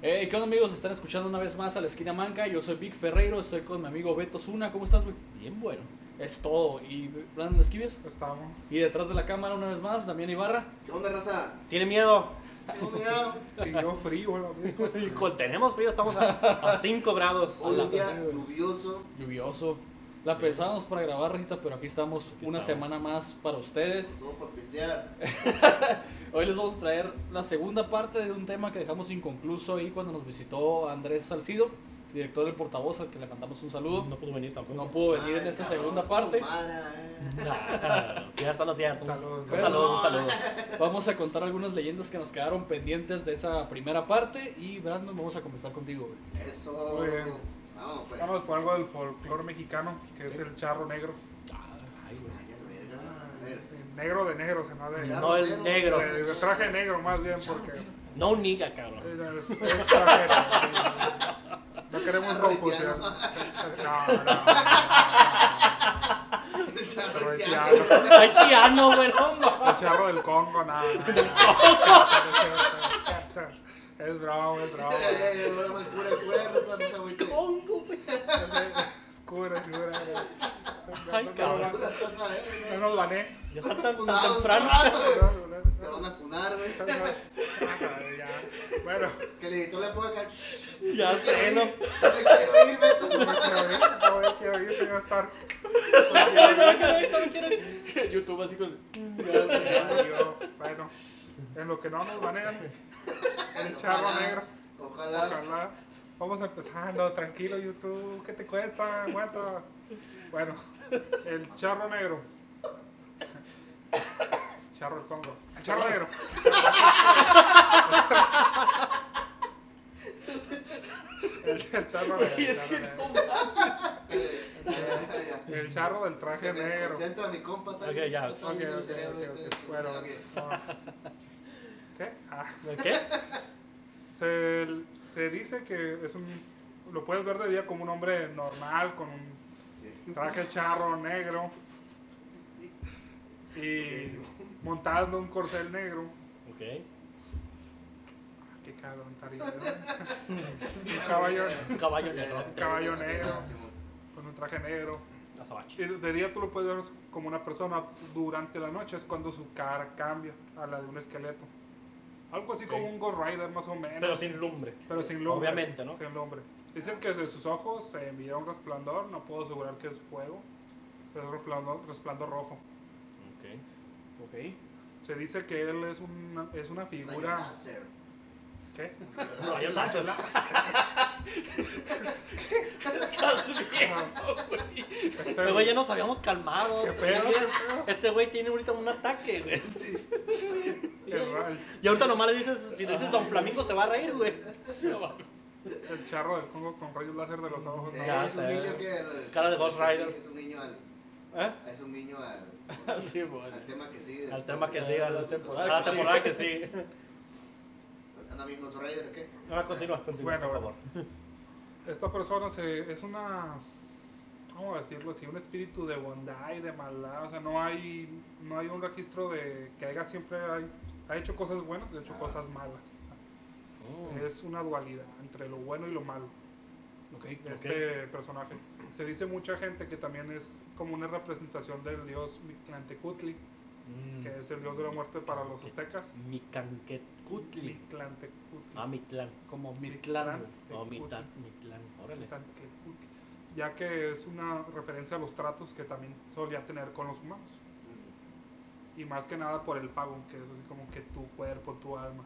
Hey, ¿qué onda amigos? Están escuchando una vez más a la esquina manca. Yo soy Vic Ferreiro, estoy con mi amigo Beto Zuna. ¿Cómo estás, güey? Bien bueno. Es todo. ¿Y Brandon Esquives? Estamos. Y detrás de la cámara una vez más, Damián Ibarra. ¿Qué onda, raza? ¿Tiene miedo? Tengo miedo. Y yo frío, la Tenemos frío, estamos a 5 grados. Hoy día lluvioso. Lluvioso. La pensábamos para grabar, Rita, pero aquí estamos Aquí una estamos. semana más para ustedes. Todo por pistear. Hoy les vamos a traer la segunda parte de un tema que dejamos inconcluso ahí cuando nos visitó Andrés Salcido, director del portavoz, al que le mandamos un saludo. No pudo venir tampoco. No pudo venir en esta segunda parte. cierto, no cierto. Saludos. Un saludo, un saludo. Vamos a contar algunas leyendas que nos quedaron pendientes de esa primera parte. Y Brandon, vamos a comenzar contigo. güey. Eso. Muy bien. Vamos, pues. Vamos por algo del folclore mexicano, que es el charro negro. Ay, güey. El negro de negro, se no de, No, el negro. de traje negro más bien, porque No un niga, cabrón. es, es- traje negro. No queremos confusión. No, no, no. El charro haitiano. güey, no. El charro del Congo, nada. Es bravo, es bravo. Ay, ay, broma, cura, cura, raza, no se agüite. Congo, güey. Es cura, es cura. Ay, No, no, cabrón. Raza, eh. No nos bané. Ya está tan, tan temprano. rato, güey. No, no, no. Te van a funar, güey. Ah, ya. Bueno, Que el editor le ponga acá. Ya sé, ¿no? No me quiero ir, Beto. no me quiero ir, no me quiero ir, señor Stark. No me quiero ir, no me quiero ir, no. YouTube así con. Bueno, en lo que no nos banean, el charro Ojalá, negro. Ojalá. Ojalá. Vamos empezando, tranquilo YouTube, ¿qué te cuesta? Aguanta. Bueno, el charro negro. Charro del Congo. El charro negro. El, el charro negro. Y el es charro que negro. no ya, ya, ya. El charro del traje Se negro. concentra mi compa Ok, también. ya. No está Ok, bien el ok, cerebro, ok, ok. este. Bueno, Ok. no. ¿Qué? Ah. ¿Qué? Se, se dice que es un. Lo puedes ver de día como un hombre normal, con un traje charro negro y montando un corcel negro. Ok. Qué cabrón. Un caballo, Un caballo negro. un caballo negro, con un traje negro. Y de día tú lo puedes ver como una persona, durante la noche es cuando su cara cambia a la de un esqueleto. Algo así como un Ghost Rider más o menos. Pero sin lumbre. Pero sin lumbre. Obviamente, ¿no? Sin lumbre. Dicen que de sus ojos se envía un resplandor, no puedo asegurar que es fuego, pero es resplandor, resplandor rojo. Ok. Ok. Se dice que él es una, es una figura... láser. ¿Qué? Rayo láser. Estás bien, güey. Este güey ya nos habíamos calmado. ¿Qué pedo? Este güey tiene ahorita un ataque, güey. Y ahorita nomás le dices, si le dices Don Flamingo se va a reír, güey. el charro del Congo con rayos láser de los ojos. ¿no? Eh, Ya es un niño que. Cara de Ghost Rider. Es un niño al. ¿Eh? Es un niño al. Sí, bueno. Al tema que sigue. Al tema que sigue, a la La temporada temporada, que temporada que sigue. Anda bien Ghost Rider, ¿qué? Ahora continúa, continúa, Bueno, por favor. Esta persona se, es una, ¿cómo decirlo así? Un espíritu de bondad y de maldad. O sea, no hay, no hay un registro de que haya siempre hay, ha hecho cosas buenas y ha hecho Ah. cosas malas. O sea, Mm, Es una dualidad entre lo bueno y lo malo Ok. de este personaje. Se dice mucha gente que también es como una representación del dios Mictlantecutli, Mm. que es el dios de la muerte para los aztecas. Mictlantecutli. Ah, Mictlán. Como Mictlán. No, Mictlán. Mictlán. Órale. Ya que es una referencia a los tratos que también solía tener con los humanos. Y más que nada por el pago, que es así como que tu cuerpo, tu alma.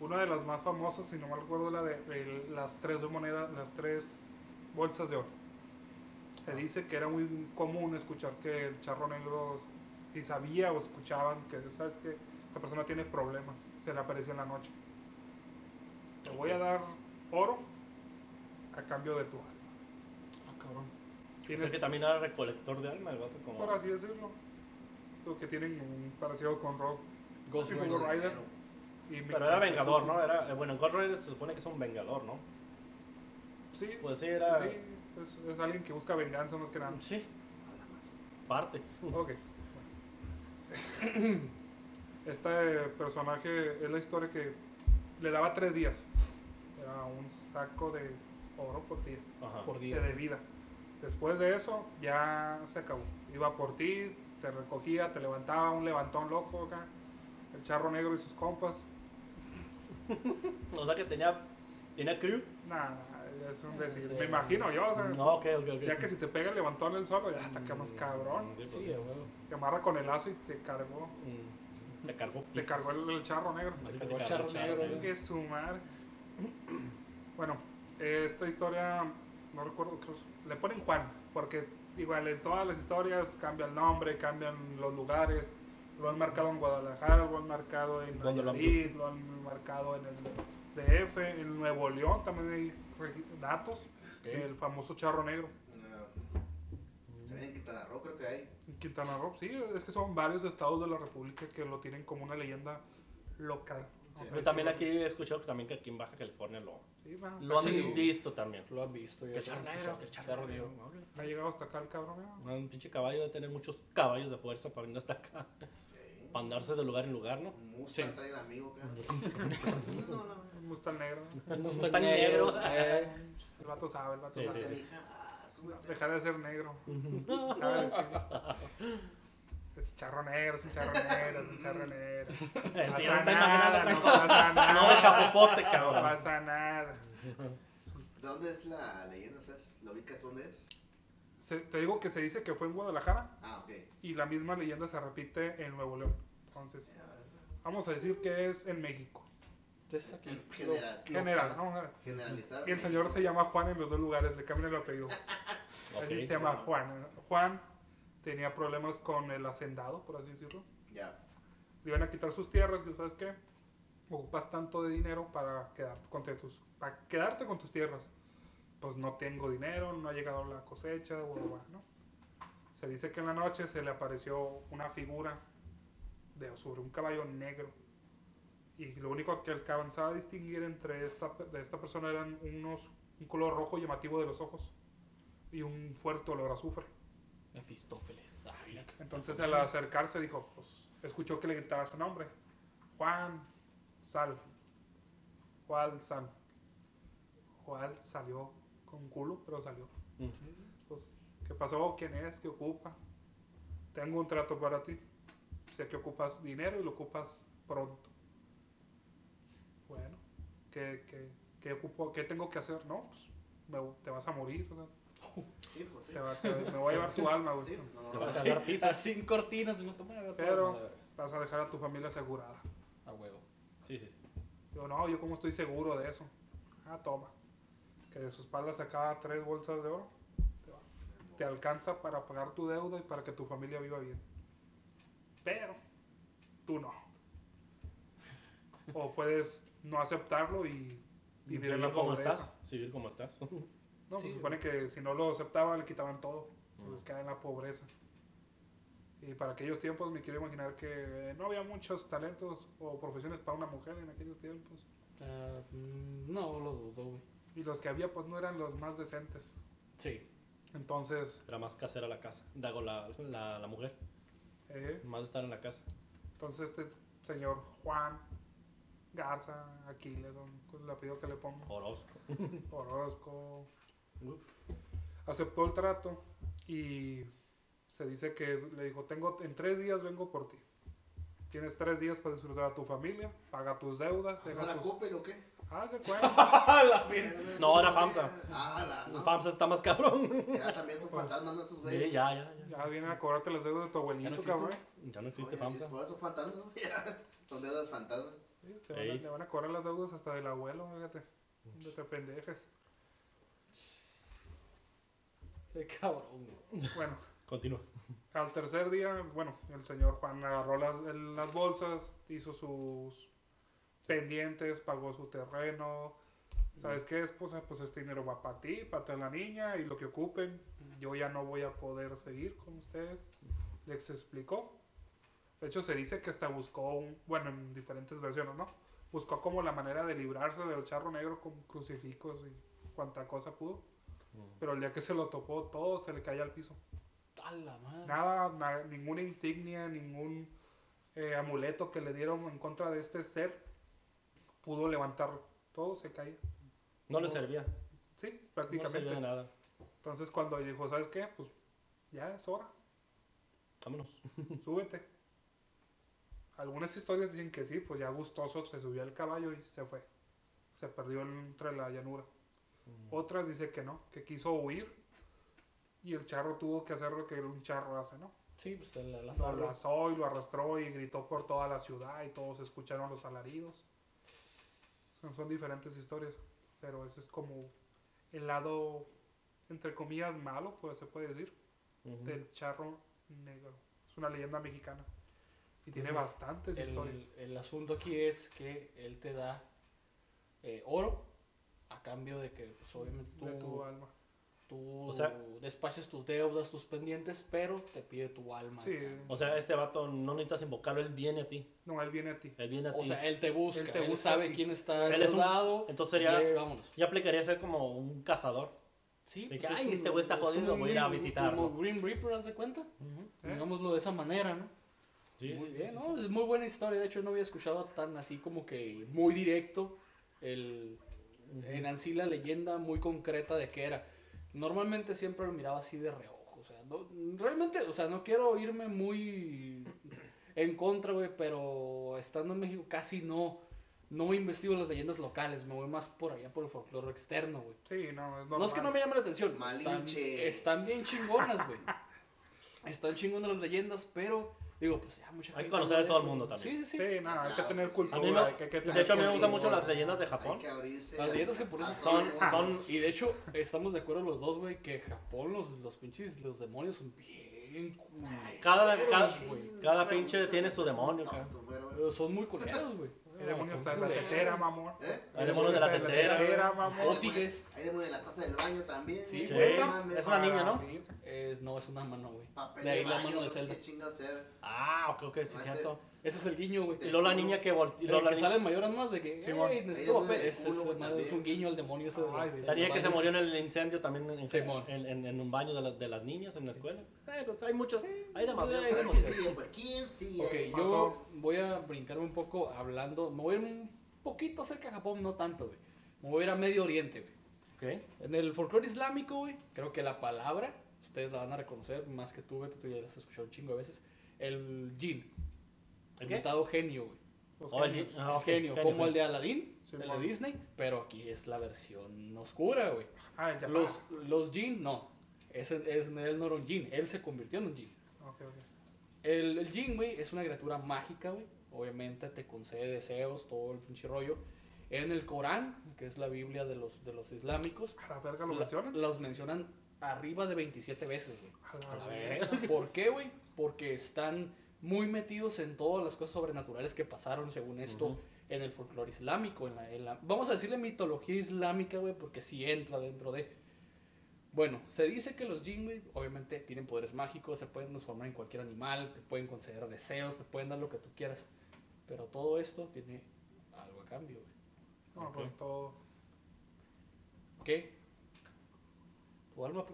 Una de las más famosas, si no me recuerdo, la de, de las tres monedas, las tres bolsas de oro. Se dice que era muy común escuchar que el charro negro, si sabía o escuchaban que, ¿sabes que Esta persona tiene problemas, se le apareció en la noche. Te voy a dar oro a cambio de tu alma. Ah, cabrón. Tienes, que también era recolector de alma, el vato como... por así decirlo, lo que tienen un parecido con Rogue. Ghost Rider. Ghost Rider. Y Pero era vengador, ¿no? Era, eh, bueno, en Ghost Rider se supone que es un vengador, ¿no? Sí, Pues sí, era... sí es, es alguien que busca venganza más que nada. Sí. Parte. Ok. Este personaje es la historia que le daba tres días. Era un saco de oro por día, Ajá. Por de día. bebida. Después de eso, ya se acabó. Iba por ti, te recogía, te levantaba, un levantón loco acá. El charro negro y sus compas. O sea que tenía, tenía crew. Nada, es un decir. sí. Me imagino yo, o sea, No, ok, ok, ok. ya que si te pega el levantón en el suelo, ya te quedas cabrón. Sí, pues, Sí. Te amarra con el lazo y te cargó. Mm. Te cargó. Te cargó el, el charro negro. Te cargó cargó charro el charro negro. Que su madre. Bueno, esta historia, no recuerdo, creo, le ponen Juan, porque igual en todas las historias cambia el nombre, cambian los lugares. Lo han marcado en Guadalajara, lo han marcado en ¿Dónde lo han Nayarit, lo han marcado en el DF, en Nuevo León también hay datos Ok. del famoso charro negro. No. También en Quintana Roo creo que hay. En Quintana Roo, sí, es que son varios estados de la República que lo tienen como una leyenda local. Sí. Yo también aquí he escuchado que también que aquí en Baja California lo. Sí, han visto también. Lo han visto. escuchado. que charro negro. Ha llegado hasta acá el cabrón. ¿no? Un pinche caballo debe tener muchos caballos de fuerza para venir hasta acá. Sí. Para andarse de lugar en lugar, ¿no? Un Mustang Sí. trae el amigo acá. no, no. Un Mustang negro. Un Mustang negro. eh. El vato sabe, el vato Sí, sabe. sí, sí. Canija, ah. Dejar de ser negro. Es charro negro, es un charro negro, es un charro negro. No pasa está nada, no pasa nada. No de chapopote, No cabrón. pasa nada. ¿De dónde es la leyenda? ¿Sabes? ¿Lo ubicas dónde es? Se- te digo que se dice que fue en Guadalajara Ah, ok. y la misma leyenda se repite en Nuevo León. Entonces, vamos a decir que es en México. Entonces aquí. En general. General, vamos a ver. Generalizar. Y el señor se llama Juan en los dos lugares, le cambian el apellido. Se llama Juan. Juan tenía problemas con el hacendado, por así decirlo. Ya. Le iban a quitar sus tierras, y ¿sabes qué? Ocupas tanto de dinero para quedarte con tus, para quedarte con tus tierras. Pues no tengo dinero, no ha llegado la cosecha, bla, ¿no? Se dice que en la noche se le apareció una figura de, sobre un caballo negro. Y lo único que alcanzaba a distinguir entre esta, de esta persona eran unos, un color rojo llamativo de los ojos y un fuerte olor a azufre. Mefistófeles. Ay, Entonces al acercarse dijo, pues escuchó que le gritaba su nombre. Juan, sal. Juan, sal. Juan salió con culo, pero salió. Pues, ¿qué pasó? ¿Quién es? ¿Qué ocupa? Tengo un trato para ti. Sé que ocupas dinero y lo ocupas pronto. Bueno, ¿qué, qué, qué, ocupo, qué tengo que hacer? No, pues me- te vas a morir. o sea, Sí, sí. te va- te- me voy a llevar tu alma, güey. Sí, no, Te no, vas a dar pifas. en cortinas. y me toma, a ver, Pero-. Vas a dejar a tu familia asegurada. A huevo. Sí, sí. sí. Yo, no, yo como estoy seguro de eso. Ah, toma. Que de su espalda sacaba tres bolsas de oro. Te, va. Te alcanza para pagar tu deuda y para que tu familia viva bien. Pero tú no. O puedes no aceptarlo y vivir en la pobreza. estás. Seguir como estás. No, pues Sí. se supone que si no lo aceptaban le quitaban todo. Entonces queda en la pobreza. Y para aquellos tiempos me quiero imaginar que no había muchos talentos o profesiones para una mujer en aquellos tiempos. Ah, no lo dudo, güey. Y los que había pues no eran los más decentes. Sí. Entonces, Era más casera la casa. Dago la, la, la mujer. eh, Más de estar en la casa. entonces este señor Juan Garza Aquiles, con el apellido que le pongo, Orozco. Orozco, Uf. aceptó el trato y se dice que le dijo, tengo, en tres días vengo por ti. Tienes tres días para disfrutar a tu familia, paga tus deudas, ¿No deja la tus... Coppel o qué? Ah, se cuenta. No, era FAMSA. Ah, la, no. FAMSA está más cabrón. Ya también son fantasmas ¿no? esos Sí, güeyes. ya, ya, ya. Ya vienen a cobrarte las deudas de tu abuelito, ¿Ya no existe? cabrón. Ya no existe Oye, sí, FAMSA. Por eso fantasmas, Son deudas fantasmas. Sí, te van a- van a cobrar las deudas hasta del abuelo, fíjate. No te pendejes. Qué cabrón, güey. Bueno, Continúa. al tercer día, bueno, el señor Juan agarró las, el- las bolsas, hizo sus pendientes, pagó su terreno. ¿Sabes qué, esposa? Pues este dinero va para ti, para la niña y lo que ocupen. Yo ya no voy a poder seguir con ustedes. Les explicó. De hecho, se dice que hasta buscó, un, bueno, en diferentes versiones, ¿no? Buscó como la manera de librarse del charro negro con crucifijos y cuanta cosa pudo. Pero el día que se lo topó, todo se le caía al piso. A la madre. Nada, na- ninguna insignia, ningún eh, amuleto que le dieron en contra de este ser pudo levantar todo, se caía. No le servía. Sí, No le prácticamente. servía de nada. Entonces cuando dijo, ¿sabes qué? Pues ya es hora, Vámonos. súbete. Algunas historias dicen que sí, pues ya gustoso se subió al caballo y se fue. Se perdió entre la llanura. Otras dice que no, que quiso huir y el charro tuvo que hacer lo que un charro hace, ¿no? Sí, pues el Lo abrazó y lo arrastró y gritó por toda la ciudad y todos escucharon los alaridos. Son, diferentes historias, pero ese es como el lado, entre comillas, malo, pues se puede decir, del charro negro. Es una leyenda mexicana. Y tiene bastantes historias. el, el asunto aquí es que él te da eh, oro a cambio de que pues, obviamente tú, de tu alma. tú O sea- despaches tus deudas, tus pendientes, pero te pide tu alma. Sí, O sea, este vato no necesitas invocarlo, él viene a ti. no, él viene a ti. Él viene a O ti. sea, él te busca, Él él, te busca sabe ti. quién está Él es endeudado. entonces sería- y, vámonos. Yo aplicaría ser como un cazador. Sí, De pues que, es "Ay, un- este güey está es jodido, voy a ir a visitarlo". Como Green Reaper, ¿haz de cuenta? ¿Eh? Digámoslo de esa manera, ¿no? Sí, muy sí, sí, bien, sí, ¿no? sí. Es muy buena historia. De hecho, no había escuchado tan así como que muy directo el, en Ansi la leyenda muy concreta de qué era. Normalmente siempre lo miraba así de reojo. O sea, no- realmente, o sea, no quiero irme muy en contra, güey, pero estando en México casi no, no investigo las leyendas locales. Me voy más por allá por el folclore externo, güey. Sí, no, es No es que no me llame la atención. Están, Malinche. están bien chingonas, güey. Están chingonas las leyendas, pero digo, pues ya mucha Hay que gente conocer a todo el mundo también. Sí, sí, sí. Sí, no, hay que tener cultura. A mí no- hay que- hay que de hecho, a mí me gustan mucho las leyendas de Japón. Hay que abrirse. Las leyendas japonesas son- son- Y de hecho, estamos de acuerdo los dos, güey, que Japón, los, los pinches, los demonios son bien culeros, Cada, cada, güey. cada pinche tiene su demonio, Pero son muy culeros, güey. Hay demonios Son hasta en la tetera, mamón. ¿Eh? Hay demonios de la tetera. mamón. Ótiges. Hay demonios de la taza del baño también. Sí, Sí, güey. es una niña, ¿no? Es, no, es una mano, güey. Papel De ahí de la mano de sé Zelda. qué chingados sea. Ah, ok, ok, sí, es cierto. Ese es el guiño, güey. Y luego la niña que vol- y luego la que niña- sale en mayoras más de que, Simón. "Ey, necesito Ahí es papel". de Ese culo, es, güey, es también. un guiño al demonio ese de Ay, del La niña que se murió en el incendio también en, Simón. en, en- en un baño de, la- de las niñas en la escuela. Eh, pues hay muchos, hay demasiado. Sí, hay demasiado. ¿Quién sigue, pues? ¿Quién sigue? Ok, Pasó. yo voy a brincarme un poco hablando. Me voy a ir un poquito cerca de Japón, no tanto, güey. Me voy a ir a Medio Oriente, güey. Ok. En el folclore islámico, güey, creo que la palabra, ustedes la van a reconocer más que tú, güey, tú ya la has escuchado un chingo de veces. El jin, el ¿Qué? mentado genio, güey. Los Oh, el ah, genio, genio, como el de Aladdin, Sí, el de. Disney, pero aquí es la versión oscura, güey. Ah, el. Los, los jin, no. Ese, es, él no era un jin, él se convirtió en un jin. Ok, ok. El, el Jin, güey, es una criatura mágica, güey. Obviamente te concede deseos, todo el pinche rollo. En el Corán, que es la Biblia de los, de los islámicos, A la verga lo la- mencionan. los mencionan arriba de 27 veces, güey. A A la la verga. verga. ¿Por qué, güey? Porque están muy metidos en todas las cosas sobrenaturales que pasaron, según esto, Ujú. en el folclore islámico. En la, en la- vamos a decirle mitología islámica, güey, porque sí entra dentro de. Bueno, se dice que los jinn, güey, obviamente tienen poderes mágicos, se pueden transformar en cualquier animal, te pueden conceder deseos, te pueden dar lo que tú quieras. Pero todo esto tiene algo a cambio, güey. No, pues todo. ¿Qué? Tu alma,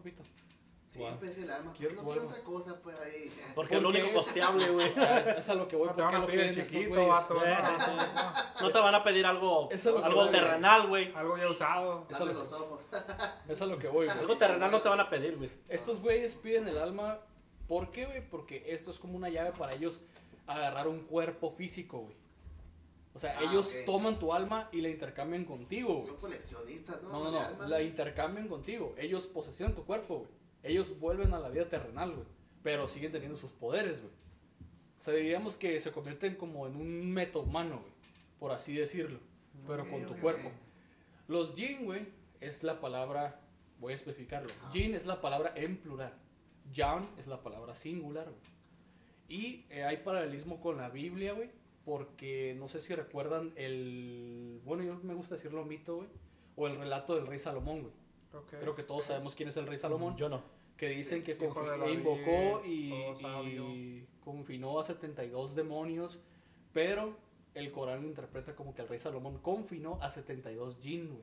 Pepito. Siempre es el alma. ¿Por Quiero no alma. otra cosa, pues ahí? Porque es lo único costeable, güey. Ah, es, es a lo que voy, No te ¿por van qué a lo pedir el chiquito, vato. Eh, ¿no? sí, sí. No te van a pedir algo, algo terrenal, güey. Algo ya usado. Eso los ojos. Es a lo que voy, güey. Algo terrenal no te van a pedir, güey. Estos güeyes piden el alma. ¿Por qué, güey? Porque esto es como una llave para ellos agarrar un cuerpo físico, güey. O sea, Ah, ellos toman tu alma y la intercambian contigo, güey. Son coleccionistas, ¿no? No, no, no. La intercambian contigo. Ellos posesionan tu cuerpo, güey. Ellos vuelven a la vida terrenal, güey. Pero siguen teniendo sus poderes, güey. O sea, diríamos que se convierten como en un meta humano, güey. Por así decirlo. Pero con tu cuerpo. Los jin, güey, es la palabra, voy a especificarlo. Ah. Jin es la palabra en plural. Jan es la palabra singular, güey. Y eh, hay paralelismo con la Biblia, güey, porque no sé si recuerdan el, bueno, yo me gusta decirlo mito, güey, o el relato del rey Salomón, güey. Creo que todos sabemos quién es el rey Salomón, Yo no. que dicen que confi- David, invocó y, confinó a 72 demonios, pero el Corán lo interpreta como que el rey Salomón confinó a 72 jinn, güey.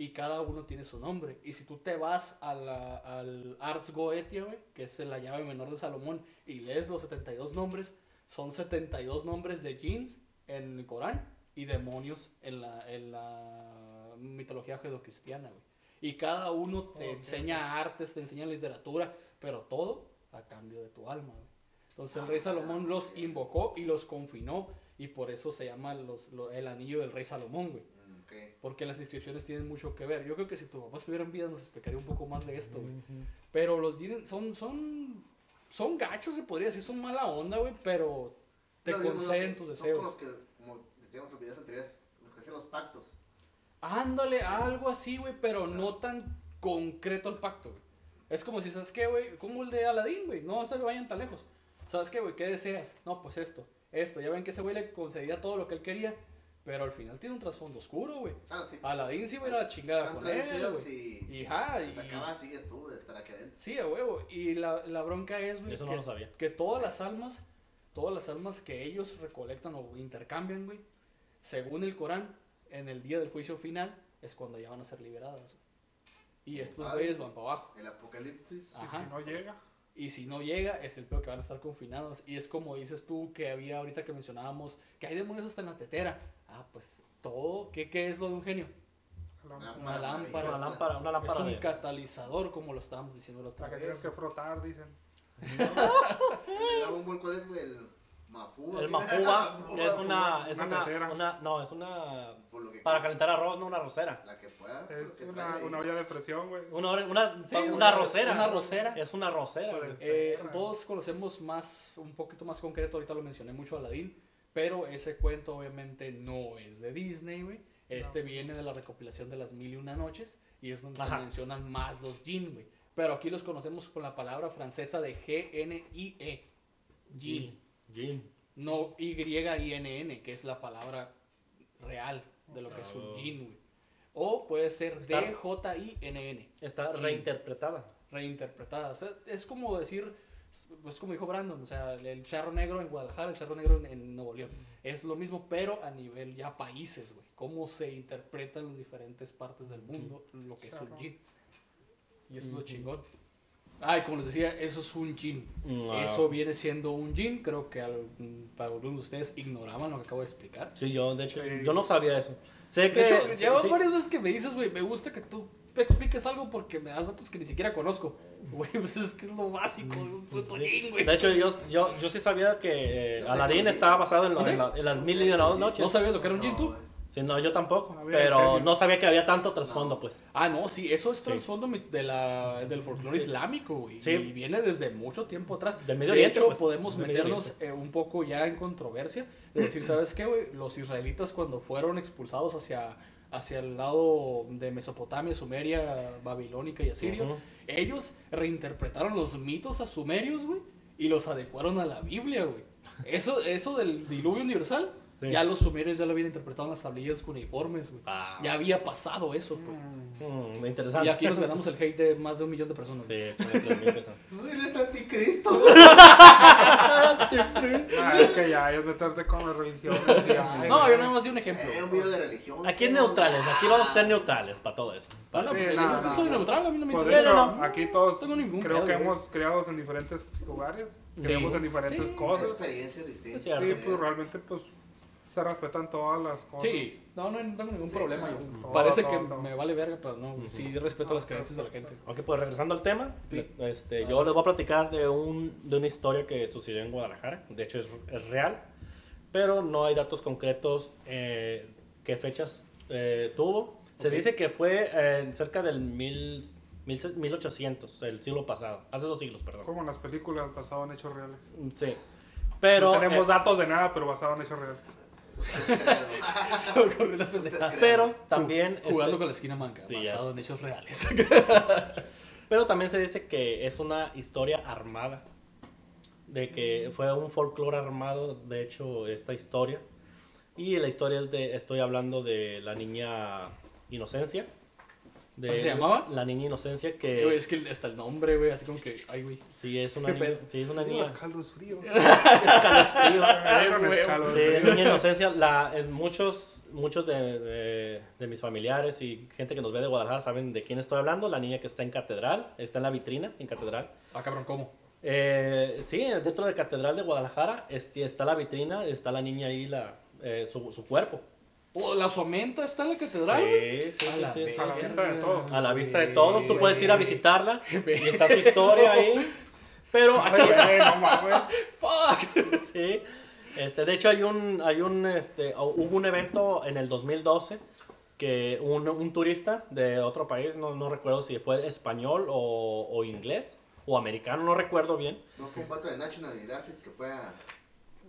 Y cada uno tiene su nombre. Y si tú te vas a la- al Ars Goetia, güey, que es la llave menor de Salomón, y lees los 72 nombres, son 72 nombres de jinns en el Corán y demonios en la, en la mitología judeocristiana, güey. Y cada uno te Ok. enseña artes, te enseña literatura, pero todo a cambio de tu alma, güey. Entonces el rey Salomón los invocó y los confinó y por eso se llama los, lo- el anillo del rey Salomón, güey. Mm, ok. Porque las inscripciones tienen mucho que ver. Yo creo que si tu papá estuviera en vida nos explicaría un poco más de esto, güey. Pero los son, son, son gachos, se podría decir, son mala onda, güey, pero te conceden tus son con deseos. los que, como decíamos en los videos anteriores, los que hacen los pactos. Ándale, algo así, güey, pero no tan concreto el pacto, güey. Es como si, ¿sabes qué, güey? Como el de Aladín, güey. No se vayan tan lejos. ¿Sabes qué, güey? ¿Qué deseas? No, pues esto, esto. Ya ven que ese güey le concedía todo lo que él quería, pero al final tiene un trasfondo oscuro, güey. Ah, sí. Aladín sí va a ir a la chingada con él, güey. y, Y, ajá, si te y- acabas, sigues tú de estar aquí adentro. Sí, a huevo. Y la, la bronca es, güey, Eso que, no lo sabía. que todas las almas, todas las almas que ellos recolectan o intercambian, güey, según el Corán, en el día del juicio final, es cuando ya van a ser liberadas. güey. Y estos güeyes van para abajo. El apocalipsis. Y Ajá. si no llega, Y si no llega, es el peor que van a estar confinados. Y es como dices tú que había ahorita que mencionábamos, que hay demonios hasta en la tetera. Ah, pues todo, ¿qué, qué es lo de un genio? la, Una Una lámpara. Una lámpara, una Es lámpara un de... catalizador, como lo estábamos diciendo la otra la que vez. tienes que frotar, dicen. ¿El cuál es, güey? El Mafuba. El mafuba es una, es Una una, tetera. una, no, es una, para calentar arroz, no una rosera. La que pueda. Es que una, una olla de presión, güey. Una, una, Sí, una una- rosera. una rosera. Es una rosera. Eh, todos conocemos más, un poquito más concreto, ahorita lo mencioné mucho a Aladdin, pero ese cuento obviamente no es de Disney, güey. Este viene de la recopilación de las mil y una noches y es donde Ajá. se mencionan más los jin, güey. Pero aquí los conocemos con la palabra francesa de G-N-I-E. Jin. Gin. No Y-I-N-N, que es la palabra real de lo que es un jin, güey. O puede ser D-J-I-N-N Está Gin. reinterpretada. reinterpretada. O sea, es como decir, pues como dijo Brandon, o sea, el charro negro en Guadalajara, el charro negro en, en Nuevo León. Es lo mismo, pero a nivel ya países, güey. Cómo se interpreta en las diferentes partes del mundo lo que es un gin. Y eso es lo Ujú. chingón. Ay, como les decía, eso es un gin. Mm, ah. Eso viene siendo un gin. Creo que al- para algunos de ustedes ignoraban lo que acabo de explicar. Sí, yo, de hecho, Sí. yo no sabía eso. Sé que... De hecho, sí, sí. varias veces que me dices, güey, me gusta que tú expliques algo porque me das datos que ni siquiera conozco. Güey, pues es que es lo básico de un puto Sí. gin, güey. De hecho, yo, yo, yo sí sabía que eh, Aladdin estaba basado en, lo- en la- en las No mil y una noches. ¿No sabías lo que era un gin tú? Sí, no, yo tampoco. Había Pero no sabía que había tanto trasfondo, No. pues. Ah, no, sí, eso es trasfondo de la, del folclore islámico, güey. Sí. Y viene desde mucho tiempo atrás. Del Medio de Oriente, hecho, pues, podemos meternos eh, un poco ya en controversia. De decir, ¿sabes qué, güey? Los israelitas cuando fueron expulsados hacia, hacia el lado de Mesopotamia, Sumeria, Babilónica y Asiria, ellos reinterpretaron los mitos a sumerios, güey, y los adecuaron a la Biblia, güey. Eso, eso del diluvio universal, Sí. ya los sumerios ya lo habían interpretado en las tablillas cuneiformes, güey. Ah. Ya había pasado eso, pues. Mm, interesante. Y aquí nos ganamos el hate de más de un millón de personas. Sí. No eres anticristo. Ah, es que ya es meterte con la religión. No, ay, yo nada más di un ejemplo. Es un video de religión. Aquí es ¿qué neutrales, aquí vamos a ser neutrales para todo eso. Ah, no, pues Sí, si no, soy no. neutral, a mí no me interesa. hecho, no. aquí todos tengo ningún creo pedo, que güey. hemos criados en diferentes lugares, creamos en diferentes Sí. cosas. Experiencias distintas. Y pues realmente pues se respetan todas las cosas. Sí, no, no, no tengo ningún Sí, problema. claro. yo. Todo, Parece todo, que todo. me vale verga, pero no, sí respeto las creencias de la gente. Ok, pues regresando al tema, Sí. este, yo les voy a platicar de, un, de una historia que sucedió en Guadalajara. De hecho, es, es real, pero no hay datos concretos eh, qué fechas eh, tuvo. Se Ok. dice que fue eh, cerca del mil, mil, 1800, el siglo pasado, hace dos siglos, perdón. Como en las películas basado en hechos reales. Sí, pero, no tenemos eh, datos de nada, pero basado en hechos reales. Pero también... Jugando este, con la esquina manca, Sí, basado en hechos reales. Pero también se dice que es una historia armada. De que fue un folclore armado, de hecho, esta historia. Y la historia es de, estoy hablando de la niña Inocencia. De ¿Así se llamaba? La niña Inocencia Güey, que es que hasta el nombre, güey, así como que, ay, güey. sí es una ¿Qué niña, pedo? sí, es una niña. Los caldos fríos. güey. escalos Sí, fríos. niña Inocencia, la, en muchos, muchos de, de- de mis familiares y gente que nos ve de Guadalajara saben de quién estoy hablando. La niña que está en Catedral, está en la vitrina en Catedral. Ah, cabrón, ¿cómo? Eh, sí, dentro de Catedral de Guadalajara este, está la vitrina, está la niña ahí, la, eh, su, su cuerpo. Oh, la somenta está en la catedral. Sí, sí, A sí, la sí, sí. A la vista de todos. A la vista de todos, tú puedes ir a visitarla y está su historia ahí. Pero. Fuck. sí. Este, de hecho hay un hay un este hu- hubo un evento en el 2012 que un, un turista de otro país, no, no recuerdo si fue español o, o inglés o americano, no recuerdo bien. No fue un pato de National Geographic que fue a.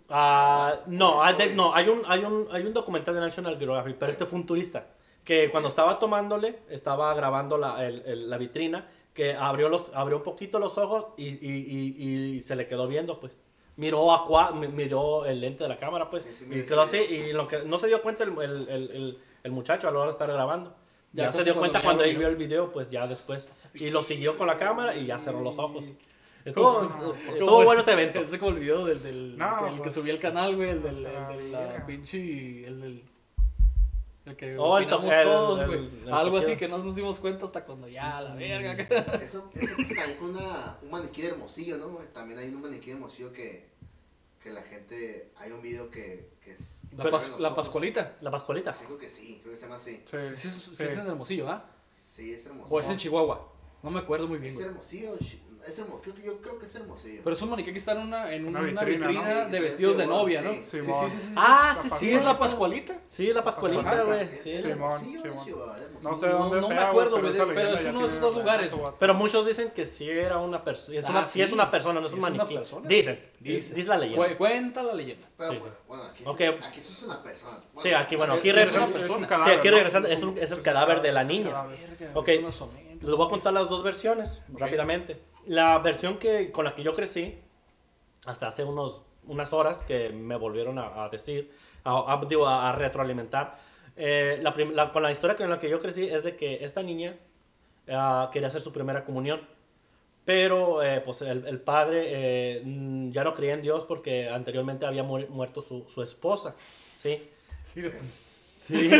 Ah, no, hay de- no, hay un, hay, un, hay un documental de National Geographic, pero este fue un turista que cuando estaba tomándole, estaba grabando la, el- el- la vitrina, que abrió, los, abrió un poquito los ojos y, y- y- y se le quedó viendo, pues. Miró, mi- miró el lente de la cámara, pues, Sí, sí, y quedó sí, así, y lo que, no se dio cuenta el, el- el- muchacho a la hora de estar grabando. Ya Ya, se dio cuenta cuando él vio. vio el video, pues ya después. Y lo siguió con la cámara y ya cerró los ojos. Estuvo, No, estuvo bueno ese evento. Es como el video del, del No, el que pues, subí al canal, güey, el, del, o sea, el de la pinche, el del... El que Oh, opinamos el- todos, güey. el Algo así que no nos dimos cuenta hasta cuando ya, la verga. Eso, eso pues, también con una, un maniquí de Hermosillo, ¿no? También hay un maniquí de Hermosillo que, que la gente. Hay un video que, que es. La, pas- la. Pascualita. La pascualita. Sí, creo que sí, creo que se llama así. Sí, Sí, es, sí sí. es en Hermosillo, ¿ah? Sí, es Hermosillo. O es en Chihuahua. No me acuerdo muy bien, Es güey. Hermosillo, es Hermosillo, creo que yo creo que es Hermosillo. Pero es un maniquí que está en una, en Una una, vitrina, vitrina, ¿no? de Sí, vestidos de novia, ¿no? sí, Sí, sí, sí, sí, sí. Ah, sí, sí. Es la Pascualita. Sí, la pascualita, güey. Es Sí. es Hermosillo. No sé No, dónde no me sea, acuerdo, güey, pero es uno de esos dos lugares. Pero muchos dicen que sí era una persona. Es, Ah, una, sí. es una persona, no es un Es maniquí. Dicen. Dice. La leyenda. Cu- Cuenta la leyenda. Bueno, aquí, eso es, es una persona. Bueno, Sí, aquí, bueno, aquí Sí, es regresa- una persona. un Sí, cadáver, aquí ¿no? regresando, es, un- es el cadáver de la niña. Ok. Es. Les voy a contar las dos versiones rápidamente. La versión que, con la que yo crecí, hasta hace unos, unas horas que me volvieron a, a decir, a, a- digo, a, a retroalimentar, eh, la prim- la- con la historia con la que yo crecí es de que esta niña ah, quería hacer su primera comunión. Pero eh, pues el, el padre eh, ya no creía en Dios porque anteriormente había muer- muerto su, su esposa. ¿sí? Sí, Sí,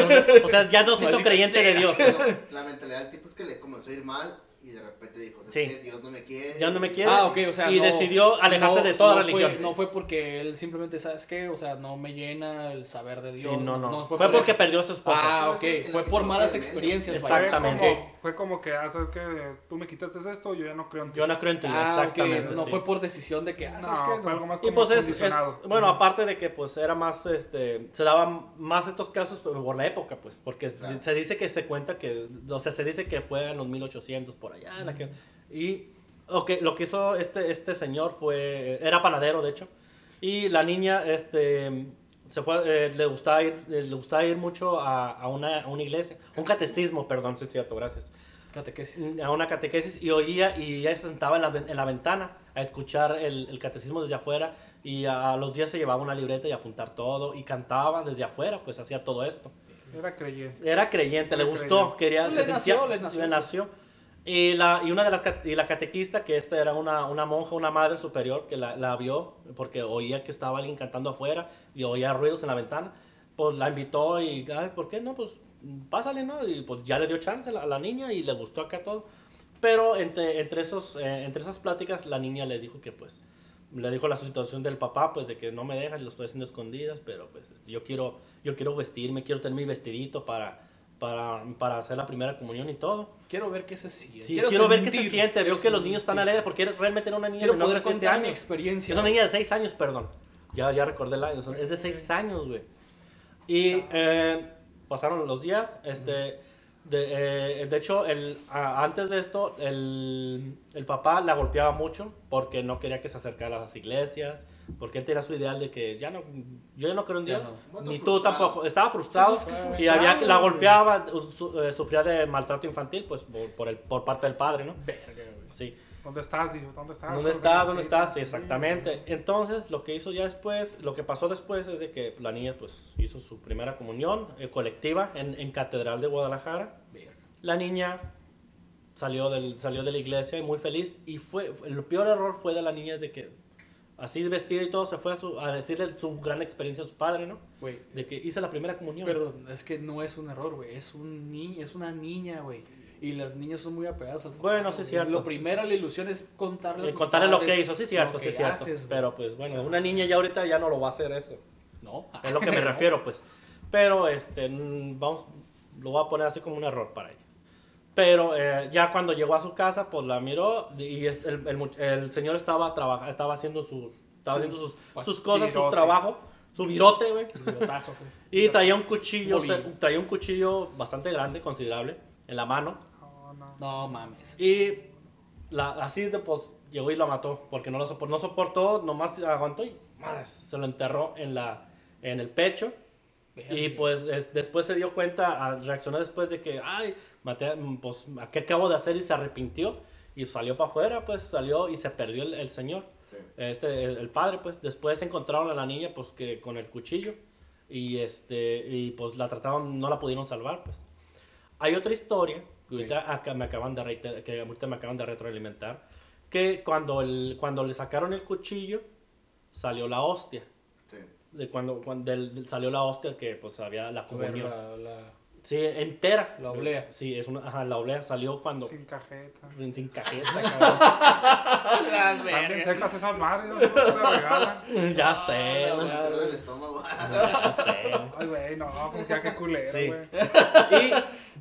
o sea, ya no se hizo creyente de. Dios. pues. La mentalidad del tipo es que le comenzó a ir mal y de repente dijo, es Sí. que Dios no me quiere. Ya no me quiere. Ah, ok, o sea. Y no- decidió alejarse no- de toda no religión. Fue, no fue porque él simplemente, ¿sabes qué? O sea, no me llena el saber de Sí, Dios. no, no. fue, fue por porque eso. perdió a su esposa. Ah, ok. En Fue por malas experiencias. Fue. Exactamente. como, fue como que, ah, sabes que tú me quitaste esto, yo ya no creo en ti. Yo no creo en ti, Ah, ok, exactamente. No sí. fue por decisión de que, ah, ¿sabes no, qué? fue algo más Y como pues es, es- bueno, aparte de que pues era más, este, se daban más estos casos por la época, pues, porque Claro. se dice que se cuenta que, o sea, se dice que fue en los 1800 por allá, en aquel- y ok, lo que hizo este, este señor fue, era panadero de hecho, y la niña, este, se fue, eh, le gustaba ir, eh, le gustaba ir mucho a, a una, a una iglesia, un catecismo, perdón, sí es cierto, gracias. Catequesis. a una catequesis y oía y ella se sentaba en la, en la ventana a escuchar el, el catecismo desde afuera y a, los días se llevaba una libreta y a apuntar todo y cantaba desde afuera, pues hacía todo esto. Era creyente. Era creyente, le Era gustó, quería, Les se nació, sentía- les nació. le nació. Y la, y una de las y la catequista, que esta era una, una monja, una madre superior, que la, la vio porque oía que estaba alguien cantando afuera y oía ruidos en la ventana, pues la invitó y, ay, ¿por qué no? Pues pásale, ¿no? Y pues ya le dio chance a la, a la niña y le gustó acá todo. Pero entre, entre, esos, eh, entre esas pláticas, la niña le dijo que pues, le dijo la situación del papá, pues de que no me dejan, lo estoy haciendo escondidas, pero pues este, yo, quiero, yo quiero vestirme, quiero tener mi vestidito para, para, para hacer la primera comunión y todo. Quiero ver qué se siente. Sí, quiero, ver qué se sentir, siente, quiero veo que los niños están sentir. alegres, porque realmente era una niña Quiero poder de 7 contar mi años. experiencia. Es una niña de 6 años, perdón. Ya, ya recordé el año, es de 6 años, güey. Y eh, pasaron los días, este, de, eh, de hecho, el, a- antes de esto, el, el papá la golpeaba mucho porque no quería que se acercara a las iglesias, porque él tenía su ideal de que ya no, yo ya no creo en Dios, no. ni Vato tú frustrado. tampoco. Estaba frustrado Sí, es que y frustrado, había, la güey. golpeaba, su- eh, sufría de maltrato infantil, pues por, por el, por parte del padre, ¿no? Verga. Sí. ¿Dónde estás, hijo? ¿Dónde estás? ¿Dónde estás? ¿Dónde estás? Sí, exactamente. Entonces, lo que hizo ya después, lo que pasó después es de que la niña pues hizo su primera comunión eh, colectiva en, en Catedral de Guadalajara. Verga. La niña salió, del, salió de la iglesia y muy feliz. Y fue, el peor error fue de la niña de que así vestida y todo se fue a, su- a decirle su gran experiencia a su padre, ¿no? Güey, De que hice la primera comunión. Perdón, es que no es un error, güey. Es un ni es una niña, güey. Y las niñas son muy apegadas al Bueno, sí, es cierto. Lo primero, la ilusión es contarle a Eh, tus contarle lo padres que hizo, sí, cierto, lo sí, cierto. Pero pues bueno, una niña ya ahorita ya no lo va a hacer eso. No. Es lo que me refiero, pues. Pero este, vamos, lo voy a poner así como un error para ella. Pero eh, ya cuando llegó a su casa, pues la miró y el, el el señor estaba, trabaja, estaba haciendo sus, estaba haciendo sus, sus cosas, su trabajo, su virote, güey. Y traía un cuchillo, Bolillo. se- traía un cuchillo bastante grande, considerable, en la mano. No, no. No mames. Y la, así de pues llegó y la mató, porque no lo soportó, no soportó, nomás aguantó y madres, se lo enterró en, la, en el pecho. Y pues es- después se dio cuenta, reaccionó después de que, ay, maté, mm, pues, ¿a ¿qué acabo de hacer? Y se arrepintió y salió para afuera, pues salió y se perdió el, el señor, Sí. este, el, el padre, pues. Después encontraron a la niña, pues, que con el cuchillo y, este, y pues la trataron, no la pudieron salvar, pues. Hay otra historia que ahorita acá me acaban de, reiter- que ahorita me acaban de retroalimentar, que cuando, el, cuando le sacaron el cuchillo, salió la hostia Sí. de cuando, cuando del- del- salió la hostia que pues había la comunión. la, la- Sí, entera. La oblea. Sí, es una, ajá, la oblea salió cuando Sin cajeta. sin, cajeta, cabrón. También secas esas madres, no te regalan. ya sé, güey, estómago. ya sé. Ay, güey, no, pues ya qué culero, Sí. güey. Y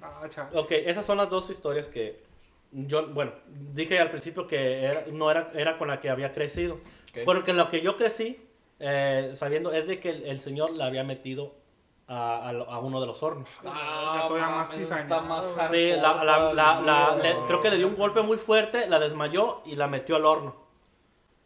Ah, ok, esas son las dos historias que yo, bueno, dije al principio que era- no era, era con la que había crecido. Porque lo que yo crecí eh, sabiendo es de que el, el señor la había metido a, a lo- a uno de los hornos. Ah, todavía más está más güey. hardcore Sí, la, la- la- la- todavía. le- creo que le dio un golpe muy fuerte, la desmayó y la metió al horno.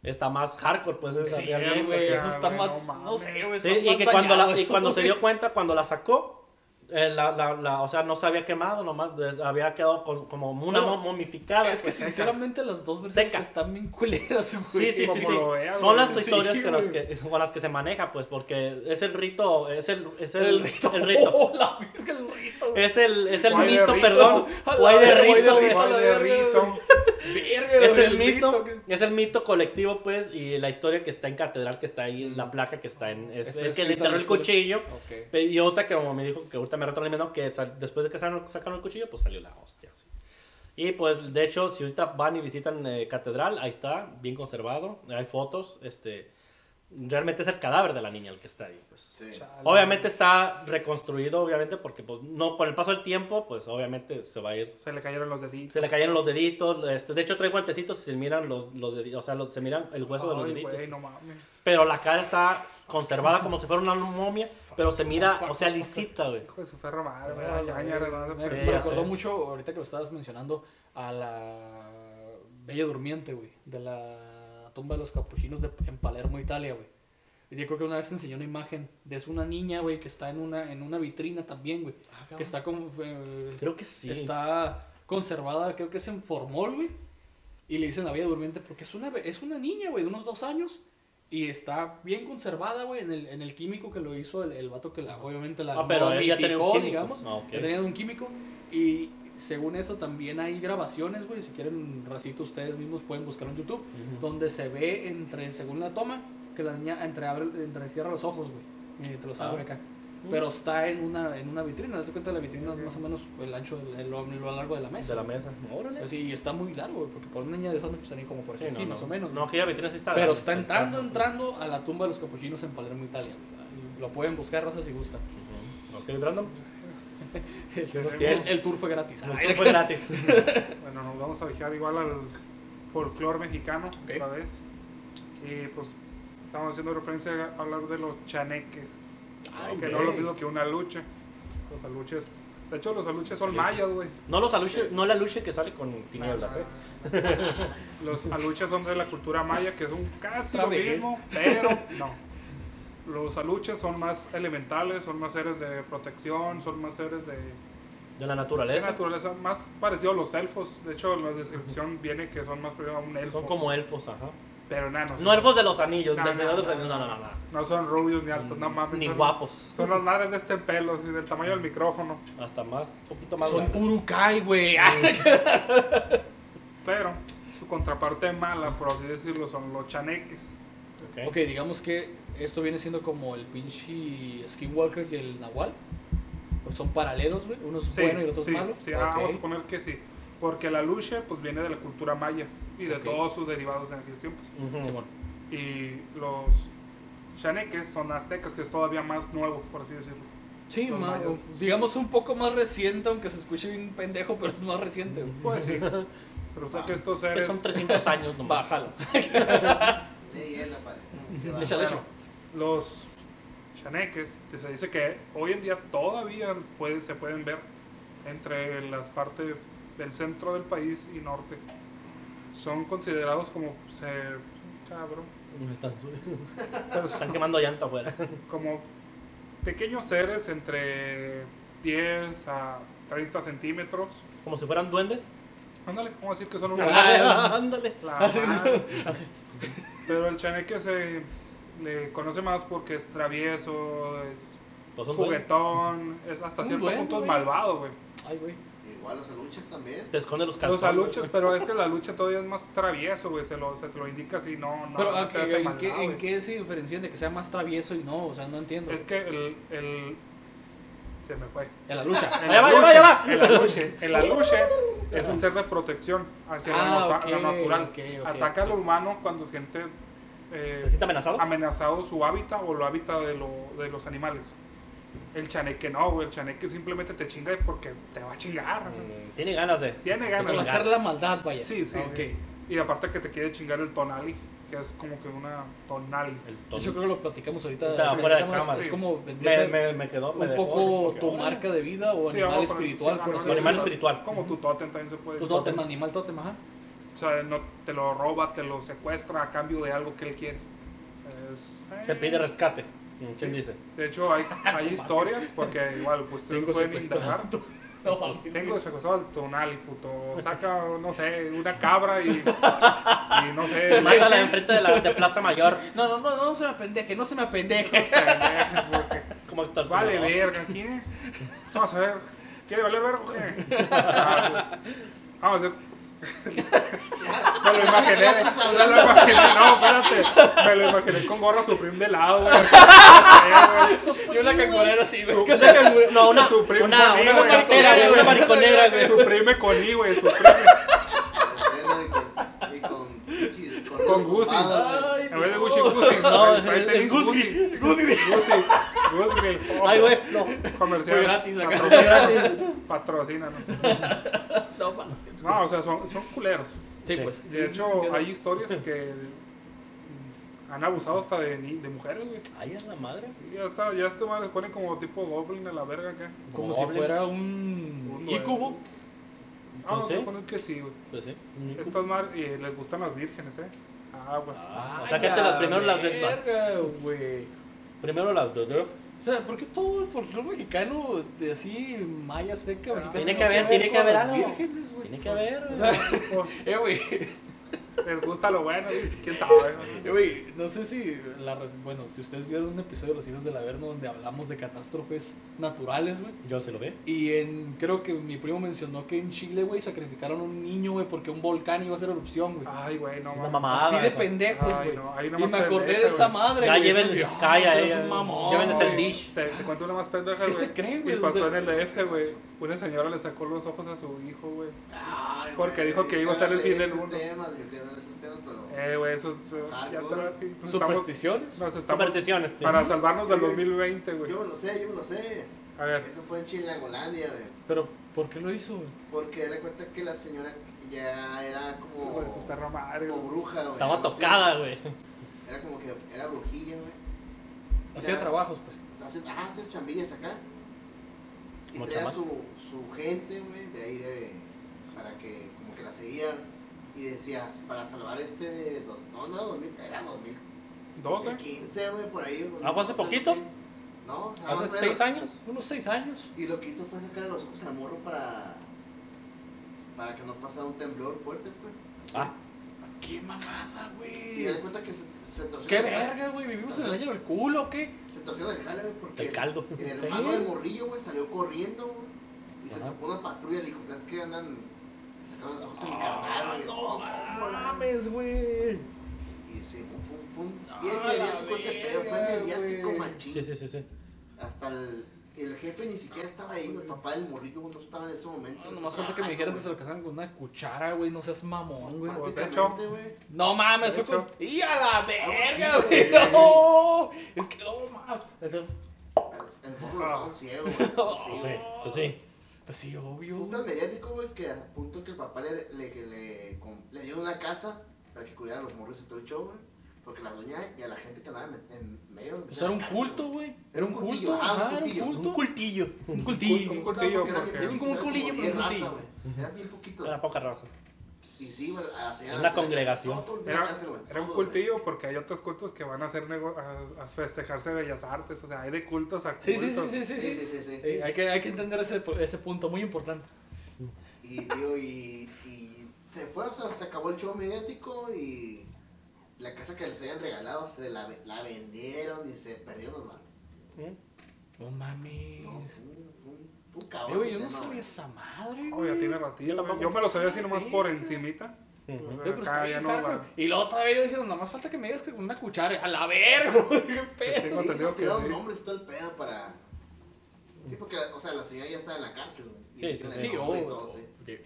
Está más hardcore, pues. esa Sí, güey, eso está güey, más. no No sé, güey. Sí, y que cuando, la- y cuando se dio cuenta, cuando la sacó, eh, la, la- la- o sea, no se había quemado, nomás había quedado con- como una mo- momificada. Es que pues, sinceramente las dos versiones Seca. están bien culeras, güey. Sí, sí, sí, sí. Son las Sí, historias que las güey. que, con las que se maneja, pues, porque es el rito, es el, es el, El rito. el rito. Oh, la verga, el rito. güey. Es el, es el mito, rito. perdón. Guay de rito, Es el mito, es el mito colectivo, pues, y la historia que está en catedral, que está ahí, la placa que está en, es el que le enterró el cuchillo. Y otra que como me dijo que ahorita me retroalimentó que sal- después de que sacaron, sacaron el cuchillo, pues salió la hostia. sí. Y pues, de hecho, si ahorita van y visitan eh, catedral, ahí está, bien conservado, hay fotos, este, realmente es el cadáver de la niña el que está ahí, pues. Sí. Obviamente está reconstruido, obviamente, porque pues no, con el paso del tiempo, pues obviamente se va a ir Se le cayeron los deditos. se le cayeron los deditos. Este, de hecho, trae guantecitos y se miran los, los deditos. O sea, los- se miran el hueso de los Ay, deditos. güey, no mames. Pero la cara está conservada como si fuera una momia. Pero se mira, o sea, lisita, güey. Hijo de su ferro madre, Ah, güey. Me, recordó mucho, ahorita que lo estabas mencionando, a la Bella Durmiente, güey, de la tumba de los capuchinos de, en Palermo, Italia, güey. Y yo creo que una vez te enseñó una imagen de es una niña, güey, que está en una, en una vitrina también, güey. Que está como... eh, Creo que sí. Está conservada, creo que es en formol, güey. Y le dicen la Bella Durmiente porque es una, es una niña, güey, de unos dos años. Y está bien conservada, güey, en el, en el químico que lo hizo el, el vato que la, obviamente la Ah, pero químico. digamos. Ah, ok. Ya tenía un químico. Y según esto también hay grabaciones, güey. Si quieren, racito, ustedes mismos pueden buscar en YouTube. Donde se ve, entre según la toma, que la niña entreabre, entrecierra los ojos, güey. Y te los Ah. abre acá. Pero está en una, en una vitrina. Date cuenta, la vitrina es más o menos el ancho, el, lo, lo largo de la mesa. De la mesa. Órale. Pues sí, y está muy largo, porque por una niña de pues, tenía como por Sí, aquí, no, sí, no. más o menos. No, aquella vitrina sí está Pero está entrando, entrando a la tumba de los capuchinos en Palermo, Italia. Lo pueden buscar, raza, si gustan. Ujú. Ok, Brandon. ¿Qué nos El, tour fue gratis. El Ay, tour fue gratis. Bueno, nos vamos a dejar igual al folclore mexicano otra vez. Y pues estamos haciendo referencia a hablar de los chaneques. Ay, que no es lo mismo que una lucha. Los aluches. De hecho, los aluches son mayas, güey. No los aluche, no la luche que sale con tinieblas, eh. Los aluches son de la cultura maya, que son casi lo mismo, pero no. Los aluches son más elementales, son más seres de protección, son más seres de, De la de naturaleza. naturaleza, más parecido a los elfos. De hecho, en la descripción viene que son más parecidos a un elfo. Son como elfos, ajá. Pero enanos. No elfos de los anillos, No, del no, Señor de los no, Anillos. No, no, no. no. No son rubios ni altos, no mames. Ni son- guapos. Son las madres de este pelo, así, del tamaño del micrófono. Hasta más, un poquito más. Son. Urukai, güey. Pero su contraparte mala, por así decirlo, son los chaneques. Ok. ok, digamos que esto viene siendo como el pinche Skinwalker y el Nahual. Son paralelos, güey. Uno es Sí, bueno y el otro sí, es malo. sí, ah, Ok. vamos a suponer que sí. Porque la lucha pues viene de la cultura maya y de todos sus derivados en aquellos tiempos. Ujú. Simón. Y los chaneques son aztecas, que es todavía más nuevo, por así decirlo. Sí, más- mayas. digamos un poco más reciente, aunque se escuche bien pendejo, pero es más reciente. güey. Pues sí. Pero usted que estos Que seres. son 300 años nomás. Bájalo. Bueno, los chaneques, que se dice que hoy en día todavía se pueden ver entre las partes del centro del país y norte. Son considerados como ser, cabrón, Están, pero están quemando llanta afuera. como pequeños seres entre 10 a 30 centímetros. Como si fueran duendes. Ándale, vamos a decir que son unos... Ándale. Pero el chaneque se le conoce más porque es travieso, es Pues juguetón, es hasta cierto duende, punto malvado, güey. Ay, güey. Igual los aluches también. Te esconden los Los calzones. aluches, güey. pero es que la lucha todavía es más travieso, güey, se, lo, se te lo indica así, no, no, Pero no ¿a te qué- hace ¿en, qué, ¿en güey. qué se diferencian de que sea más travieso y no? O sea, no entiendo. Es que el, el... Se me fue. En la lucha. El aluche. El aluche, el aluche es un ser de protección hacia lo, Ah, lo natural. Ataca al humano cuando siente eh, ¿Se siente amenazado? amenazado su hábitat o lo hábitat de, lo, de los animales. El chaneque no, güey. El chaneque simplemente te chinga porque te va a chingar. o sea, Mm, Tiene ganas de. Tiene ganas. Para hacer la maldad, vaya. Sí, sí. Ah, ok. sí. Y aparte que te quiere chingar el tonali, que es como que una tonali. El tono. hecho, creo que lo platicamos ahorita. Ahorita fuera de cámaras, cámara, Es como vendría a me, ser me, me quedó. me un dejó poco tu marca de vida o Sí, animal vamos a poner- espiritual, sí, por así Animal decirlo. espiritual. Como tu tótem también se puede Tu decir. tótem, animal tótem, ajá. O sea, no, te lo roba, te lo secuestra a cambio de algo que él quiere. Es- Te eh, pide rescate. ¿Quién dice? De hecho, hay, hay historias, porque igual, pues ustedes Tengo pueden indagar. No. Tengo secuestrado al tonali, puto. Saca, no sé, una cabra y. Y no sé. Mátala enfrente de la de Plaza Mayor. No, no, no, no se me apendeje, no se me apendeje. Como Vale, verga, ¿quién? Vamos a ver. ¿Quiere valer verga o qué? Ah, Vamos a ver. Me lo imaginé. Me lo imaginé. No, espérate. Me lo imaginé con gorra Supreme de lado, güey. No. Y una cangurera así, güey. No, una, Su primo una, una güey, cartera, con- güey, una mariconera, güey. Supreme con I, güey. Supreme. Con, Gucci. En vez de no. Gucci Gucci. No, es Gucci. Gucci. Gucci. Ay, güey. Comercial. Fue gratis acá. Patrocina- Patrocínanos. No. No, o sea, son, son culeros. Sí, Sí. pues. De hecho, hay historias que han abusado hasta de, ni- de mujeres, güey. Ay, es la madre. Sí, ya está, ya este madre ponen como tipo goblin a la verga acá. Como si fuera un Un ícubo. Vamos ¿sí? a poner que sí, güey. Pues sí. Estas madres eh, les gustan las vírgenes, eh. Aguas. Ah, o sea, que la primero las de- verga, güey. Primero las de. O sea, ¿por qué todo el folclore mexicano de así, maya, azteca, Ah. mexicano, Tiene que haber, tiene que haber algo. vírgenes, güey? Tiene que haber. O sea, eh, güey. Les gusta lo bueno, y quién sabe. Eh, no sé si la bueno, si ustedes vieron un episodio de Los Hijos del Averno donde hablamos de catástrofes naturales, güey. Yo se lo ve. Y en, creo que mi primo mencionó que en Chile, güey, sacrificaron a un niño, güey, porque un volcán iba a hacer erupción, güey. Ay, güey, no Es una mames. mamada. Así de esa. pendejos, güey. no, y me acordé pendeja, de esa güey. madre, Ya güey. lleven Eso, Sky a no seas ella. mamón, Llévenles el dish. Te, te cuento una más pendeja, ¿Qué güey. se creen, güey? Y pasó en el DF, güey. Una señora le sacó los ojos a su hijo, güey. Porque dijo que iba a ser el fin del mundo. Pero... Eh, güey, eso es. eh, Ya te Supersticiones. nos estamos Supersticiones. sí. para salvarnos del Sí. 2020, güey. Yo me lo sé, yo me lo sé. A ver, Eso fue en Chilangolandia, güey. Pero, ¿por qué lo hizo, güey? Porque da cuenta que la señora ya era como... su madre, como bruja, güey. Estaba tocada, güey. Era como que era brujilla, güey. Hacía trabajos, pues. Hace, ajá, hace chambillas acá. Y traía su, su gente, güey, de ahí de... Para que como que la seguían. Y decías, para salvar este... Dos, no, no, 2000, era 2000. 12. 2015, güey, por ahí. Ah, ¿fue hace 2012, poquito? No, o sea, Hace más o seis menos. años. Unos seis años. Y lo que hizo fue sacarle los ojos al morro para... Para que no pasara un temblor fuerte, pues. Ah. ¡Qué mamada, Y me güey! di cuenta que se, se torció ¡Qué el verga, güey! ¿Vivimos en el año del culo o qué? Se torció el jale, güey, porque... El caldo. El Sí. hermano del morrillo, güey, salió corriendo, güey. Y se topó una patrulla y le dijo, ¿sabes qué? Andan... Sacaron los ojos a mi carnal, güey. no ¿cómo, la- mames, güey! Y sí, fue, fue un bien mediático ese pedo, fue mediático machín. Sí, sí, sí, sí. Hasta el, el jefe ni siquiera estaba ahí. El papá del morrillo no estaba en ese momento. No, nomás falta que me dijeras que se lo casaron con una cuchara, güey. No seas mamón, güey. No mames, fue con. ¡Y a la verga, güey! ¡No! Es que no mames. El morro lo ciego, güey. Sí, Sí, güey. Pues sí. Obvio. Fue tan mediático, güey, que a punto que el papá le, le, le, dio una casa para que cuidara a los morros y todo el show, güey. Porque la doña y a la gente que andaba en- medio. Pues era un culto, güey. Era un culto. Ajá, era un cultillo. culto. Un cultillo. Un cultillo. Un cultillo, Era como un culillo, pero un cultillo. Era bien poquito. Era poca raza. Y sí, güey, a la señora. Una congregación. Era, era un cultillo porque hay otros cultos que van a hacer nego- a, a festejarse bellas artes. O sea, hay de cultos a cultos. Sí, sí, sí, sí, sí. Sí, sí. sí, sí, sí. Eh, hay, que, hay que entender ese, ese punto, muy importante. Y, tío, y, y se fue, o sea, se acabó el show mediático y la casa que les habían regalado se la, la vendieron y se perdieron los bandos. No mames. No, Eh, cabrón. yo no tema, sabía güey. esa madre, güey. ya tiene ratillo. Yo güey. tampoco. Yo me lo sabía así nomás por encimita. Pero Acá no hardcore. va. Y luego todavía yo diciendo, nomás falta que me digas que con una cuchara. A la verga, güey, qué pedo. Tengo Sí, entendido no, que tiraron sí. nombres y todo el pedo para... Sí, porque, o sea, la señora ya está en la cárcel, güey. Sí, sí, todo,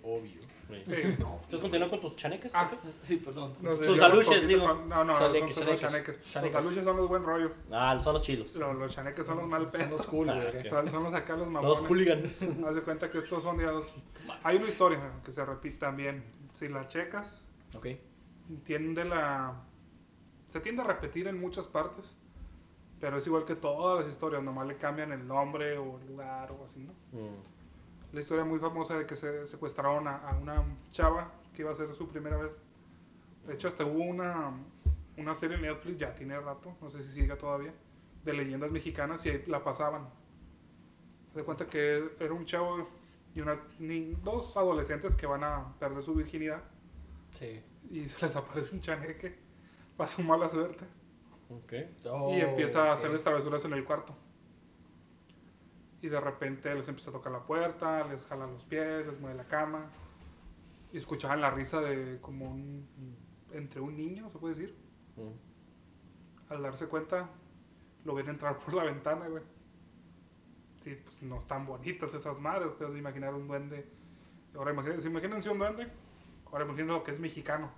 obvio. Sí. No, ¿Entonces continúa con tus chaneques? Ah. Sí, perdón. Tus aluches, digo. con- No, no, Chaneques, son, son los chaneques. chaneques. Los aluches son los buen rollo. Ah, son los chilos. Los, los chaneques son los mal Son pedos. los cool, Ah, güey. ok. Son, son los acá los Los mamones. hooligans. Haz de cuenta que estos son ya dos. Hay una historia que se repite también. Si la checas, Ok. tiende la. Se tiende a repetir en muchas partes. Pero es igual que todas las historias, nomás le cambian el nombre o el lugar o así, ¿no? Mm. La historia muy famosa de que se secuestraron a, a una chava que iba a ser su primera vez. De hecho, hasta hubo una, una serie en Netflix, ya tiene rato, no sé si sigue todavía, de leyendas mexicanas y ahí la pasaban. Se cuenta que era un chavo y una, ni, dos adolescentes que van a perder su virginidad Sí. y se les aparece un chaneque, pasó mala suerte Ok. y empieza a Oh, hacerles travesuras en el cuarto. Y de repente les empieza a tocar la puerta, les jala los pies, les mueve la cama. Y escuchaban la risa de como un... entre un niño, se puede decir. Mm. Al darse cuenta, lo ven entrar por la ventana, güey. Sí, pues no están bonitas esas madres. A imaginar un duende. Ahora imagínense, imagínense un duende. Ahora imagínense lo que es mexicano.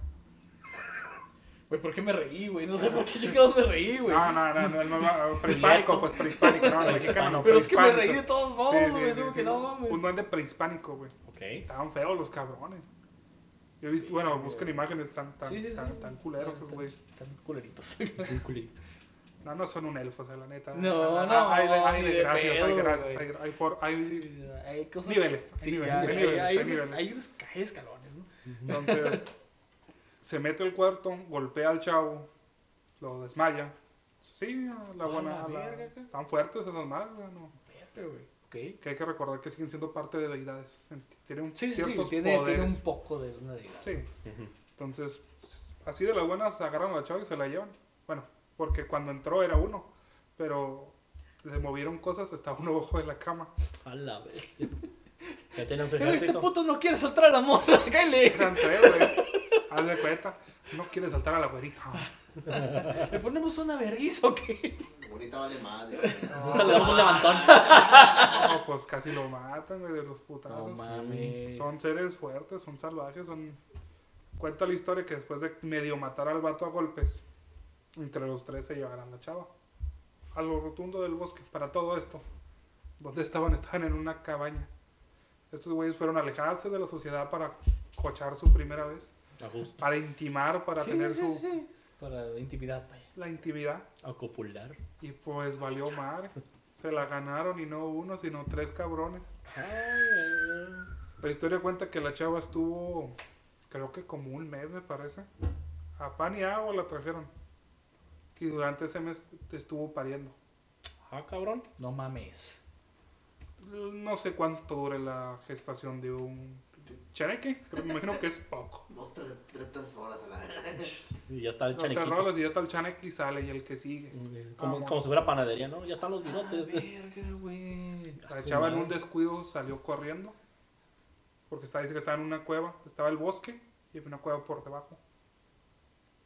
Güey, ¿por qué me reí, güey? No sé por qué chingados me reí, güey. No, no, no, no, el normal- prehispánico, pues prehispánico, no, mexicano. no, Pero es que me reí de todos modos, sí, güey. sí, eso sí. que no mames. Un duende prehispánico, güey. Ok. Estaban feos los cabrones. Yo he visto, bueno, busquen imágenes tan, tan, Sí, sí, sí. tan, tan culeros, Tan- güey. Tan culeritos. Un culito. No, no son un elfo, o sea, la neta. No, Ah, no, Hay de, hay ni de de gracias, hay gracias. Hay, hay, for- hay- hay. Niveles, hay Sí, niveles, hay, hay hay- niveles, hay hay unos, niveles. hay unos hay escalones, ¿no? Entonces, se mete al cuarto, golpea al chavo, lo desmaya. Sí, la buena. están fuertes esas madres, güey, no. Vete, güey. Ok. Que hay que recordar que siguen siendo parte de deidades. Tienen un- Sí, sí, sí. ciertos Tiene, tiene poderes. un poco de una deidad. Sí. Entonces, así de las buenas agarran a la chava y se la llevan. Bueno, porque cuando entró era uno, pero le movieron cosas, estaba uno abajo de la cama. A la bestia. Ya Pero este puto no quiere soltar a la morra. Eran tres, güey. Haz de cuenta. No quiere saltar a la güerita. ¿Le ponemos una vergüenza o qué? Ahorita vale madre. Ahorita le damos un levantón. No, pues casi lo matan, güey, de los putazos. mames. Son seres fuertes, son salvajes, son... Cuenta la historia que después de medio matar al vato a golpes, entre los tres se llevaron a la chava. A lo rotundo del bosque, para todo esto. ¿Dónde estaban? Estaban en una cabaña. Estos güeyes fueron a alejarse de la sociedad para cochar su primera vez. Para intimar, para Sí, tener sí, su sí. Para intimidad, vaya. la intimidad. A copular. Y pues valió madre. Se la ganaron y no uno, sino tres cabrones. La historia cuenta que la chava estuvo, creo que como un mes me parece. A pan y agua la trajeron. Y durante ese mes estuvo pariendo. Ah, cabrón. No mames. No sé cuánto dure la gestación de un chaneque, pero me imagino que es poco. Dos, tres, tres, tres horas a la Y ya está el te chanequito. rolas y ya está el chaneque y sale y el que sigue. Como, como si fuera panadería, ¿no? Ya están los virotes. verga, güey. La chava en un descuido salió corriendo. Porque está, dice que estaba en una cueva. Estaba el bosque y había una cueva por debajo.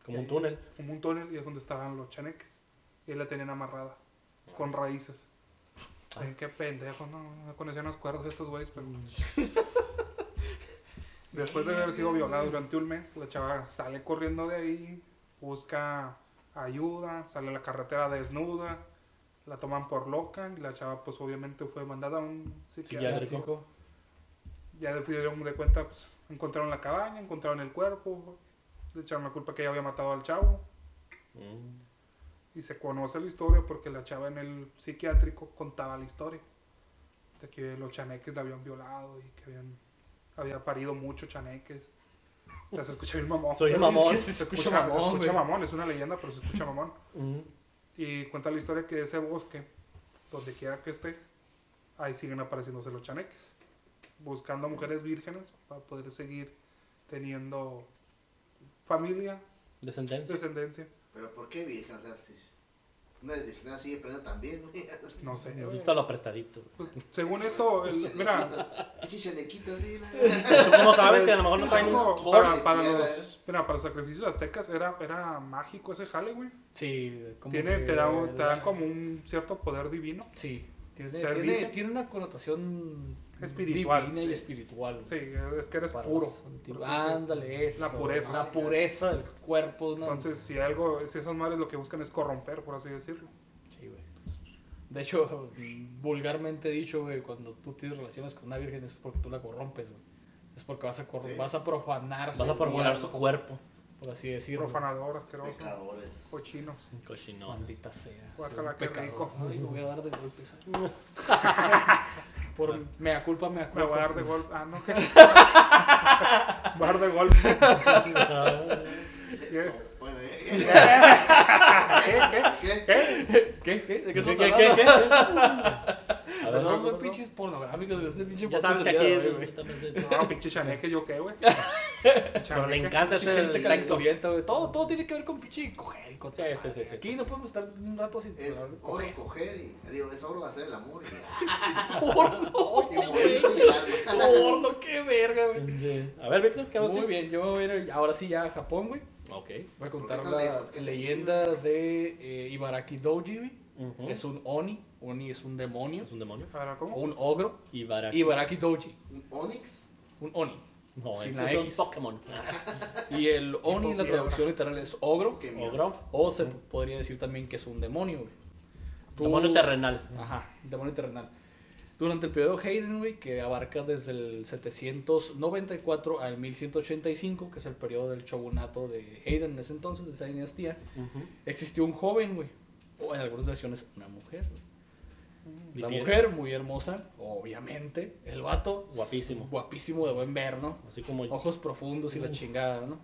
Como un túnel. como un túnel y es donde estaban los chaneques. Y ahí la tenían amarrada con raíces. Ay, qué pendejo, no, no conocían las cuerdas estos güeyes, pero... Después de haber sido violada durante un mes, la chava sale corriendo de ahí, busca ayuda, sale a la carretera desnuda, La toman por loca y la chava pues obviamente fue mandada a un. Psiquiátrico. Ya dieron de cuenta, pues encontraron la cabaña, encontraron el cuerpo, le echaron la culpa que ella había matado al chavo. Mm. Y se conoce la historia porque la chava en el psiquiátrico contaba la historia. De que los chaneques la habían violado y que habían había parido muchos chaneques. O sea, se escucha bien mamón. Soy mamón. es que se escucha, escucha mamón, mamón, se escucha güey. mamón, es una leyenda, pero se escucha mamón. Y cuenta la historia que ese bosque, donde quiera que esté, ahí siguen apareciéndose los chaneques. Buscando mujeres vírgenes para poder seguir teniendo familia, Descendencia. descendencia. Pero ¿por qué virgen? O sea, si una virginidad sigue prendiendo también, güey. No sé. Me güey. gusta lo apretadito. Pues, según esto, el- mira, Pinche chanequito así, ¿no? ¿Tú cómo sabes que a lo mejor no traen un para, para los, mira, para los sacrificios aztecas era, era mágico ese jale, güey. Sí, como Tiene, que te, da, te dan como un cierto poder divino. Sí, tiene, tiene una connotación Espiritual, divina y espiritual. Sí, es que eres Para puro. decirlo. Ándale, eso. La pureza. La pureza del cuerpo. ¿no? Entonces, si algo, si esas madres lo que buscan es corromper, por así decirlo. Sí, güey. De hecho, vulgarmente dicho, güey, cuando tú tienes relaciones con una virgen es porque tú la corrompes, güey. Es porque vas a, Sí. vas a profanar Vas a su profanar cuerpo, su cuerpo. por así decirlo. Profanador, asqueroso, Pecadores. cochinos. Cochino. Maldita sea. Guácala, qué rico. Ay, me voy a dar de golpes. por mea culpa, mea culpa. Me voy a dar de golpe. Ah, no, a dar de golpe. ¿Qué? ¿Qué? ¿qué? ¿Qué? ¿Qué? ¿Qué? ¿De qué ¿Qué, estamos qué, hablando? qué, qué? A ver, Perdón, no, güey, no, pinches pornográficos de este pinche Ya sabes que el aquí güey. No, pinche chaneque, ¿yo qué, güey? Pero le encanta ese gente sexo. güey. Todo, todo tiene que ver con pinche coger y con Sí, sí, sí, Aquí sí, no sí. podemos estar un rato sin Es coger. oro coger y. Digo, es oro hacer el amor y. Porno, Y morirse y el alma. porno, qué verga, güey. A ver, Víctor, ¿qué Muy hago? bien, yo voy a ir ahora sí ya a Japón, güey. Ok. Voy a ¿Por contar la leyenda de eh, Ibaraki Doji, güey. Es un Oni. Oni es un demonio. ¿Es un demonio? O ¿cómo? un ogro. Ibaraki. Ibaraki Doji. Un Onix. Un Oni. No, Sin este la es un X. Pokémon. Y el Oni, la piedra. traducción literal es ogro. Ogro. O se podría decir también que es un demonio, güey. Tú- Demonio terrenal. Ajá, demonio terrenal. Durante el periodo Hayden, güey, que abarca desde el 794 al 1185, que es el periodo del shogunato de Hayden en ese entonces, de esa dinastía, existió un joven, güey. O en algunas versiones, una mujer. güey. La Difiere. mujer, muy hermosa, obviamente. El vato, Guapísimo. guapísimo de buen ver, ¿no? Así como Ojos profundos y la chingada, ¿no?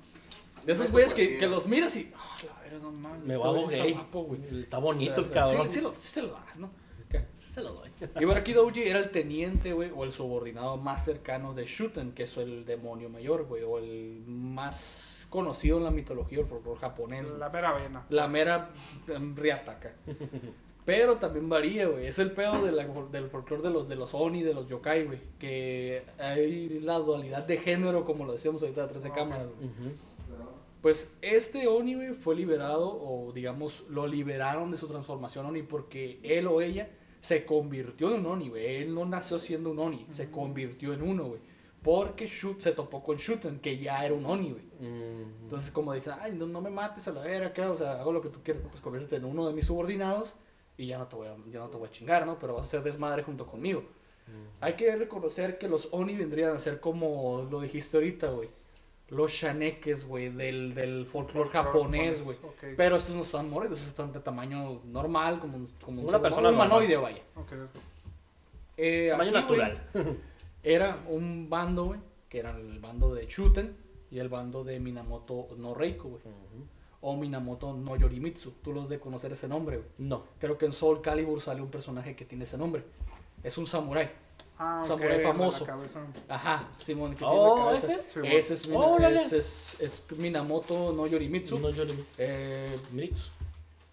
De esos güeyes que, los miras y. Ah, la verga, no mames. me va gay. Está guapo, güey. Está bonito O el sea, cabrón. Sí, sí, lo, sí se lo das, ¿no? Sí se lo doy. Ibaraki Douji era el teniente, güey, o el subordinado más cercano de Shuten, que es el demonio mayor, güey, o el más conocido en la mitología del folclore japonés. La mera vena. La mera em, riataca. Pero también varía, güey. Es el pedo de la- del folclore de los, de los Oni, de los yokai, güey. Que hay la dualidad de género, como lo decíamos ahorita detrás de cámaras, güey. Ujú. Pues este Oni, güey, fue liberado, o digamos, lo liberaron de su transformación Oni porque él o ella se convirtió en un Oni, güey. Él no nació siendo un Oni, se convirtió en uno, güey. Porque Shut se topó con Shuten, que ya era un Oni, güey. Mm. Entonces, como dicen, ay, no, no me mates a la vera acá, o sea, hago lo que tú quieras, pues conviértete en uno de mis subordinados y ya no te voy a, ya no te voy a chingar, ¿no? Pero vas a hacer desmadre junto conmigo. Hay que reconocer que los Oni vendrían a ser como lo dijiste ahorita, güey. Los Shaneques, güey, del, del folclore japonés, güey. Pero estos no están morridos, estos están de tamaño normal, como, como un Una ser persona humano, humanoide, vaya. ok, ok. Eh, Tamaño aquí, natural. era un bando, güey, que era el bando de Shuten y el bando de Minamoto no Reiko, güey. O Minamoto no Yorimitsu. Tú los de conocer ese nombre, güey. No. Creo que en Soul Calibur sale un personaje que tiene ese nombre. Es un samurái. Ah, Samurái la famoso. cabeza. Ajá, Simón, que Oh, tiene la bueno. Ese es, Mina- ese es, es Minamoto no Yorimitsu. No, yo le Eh, Mitsu.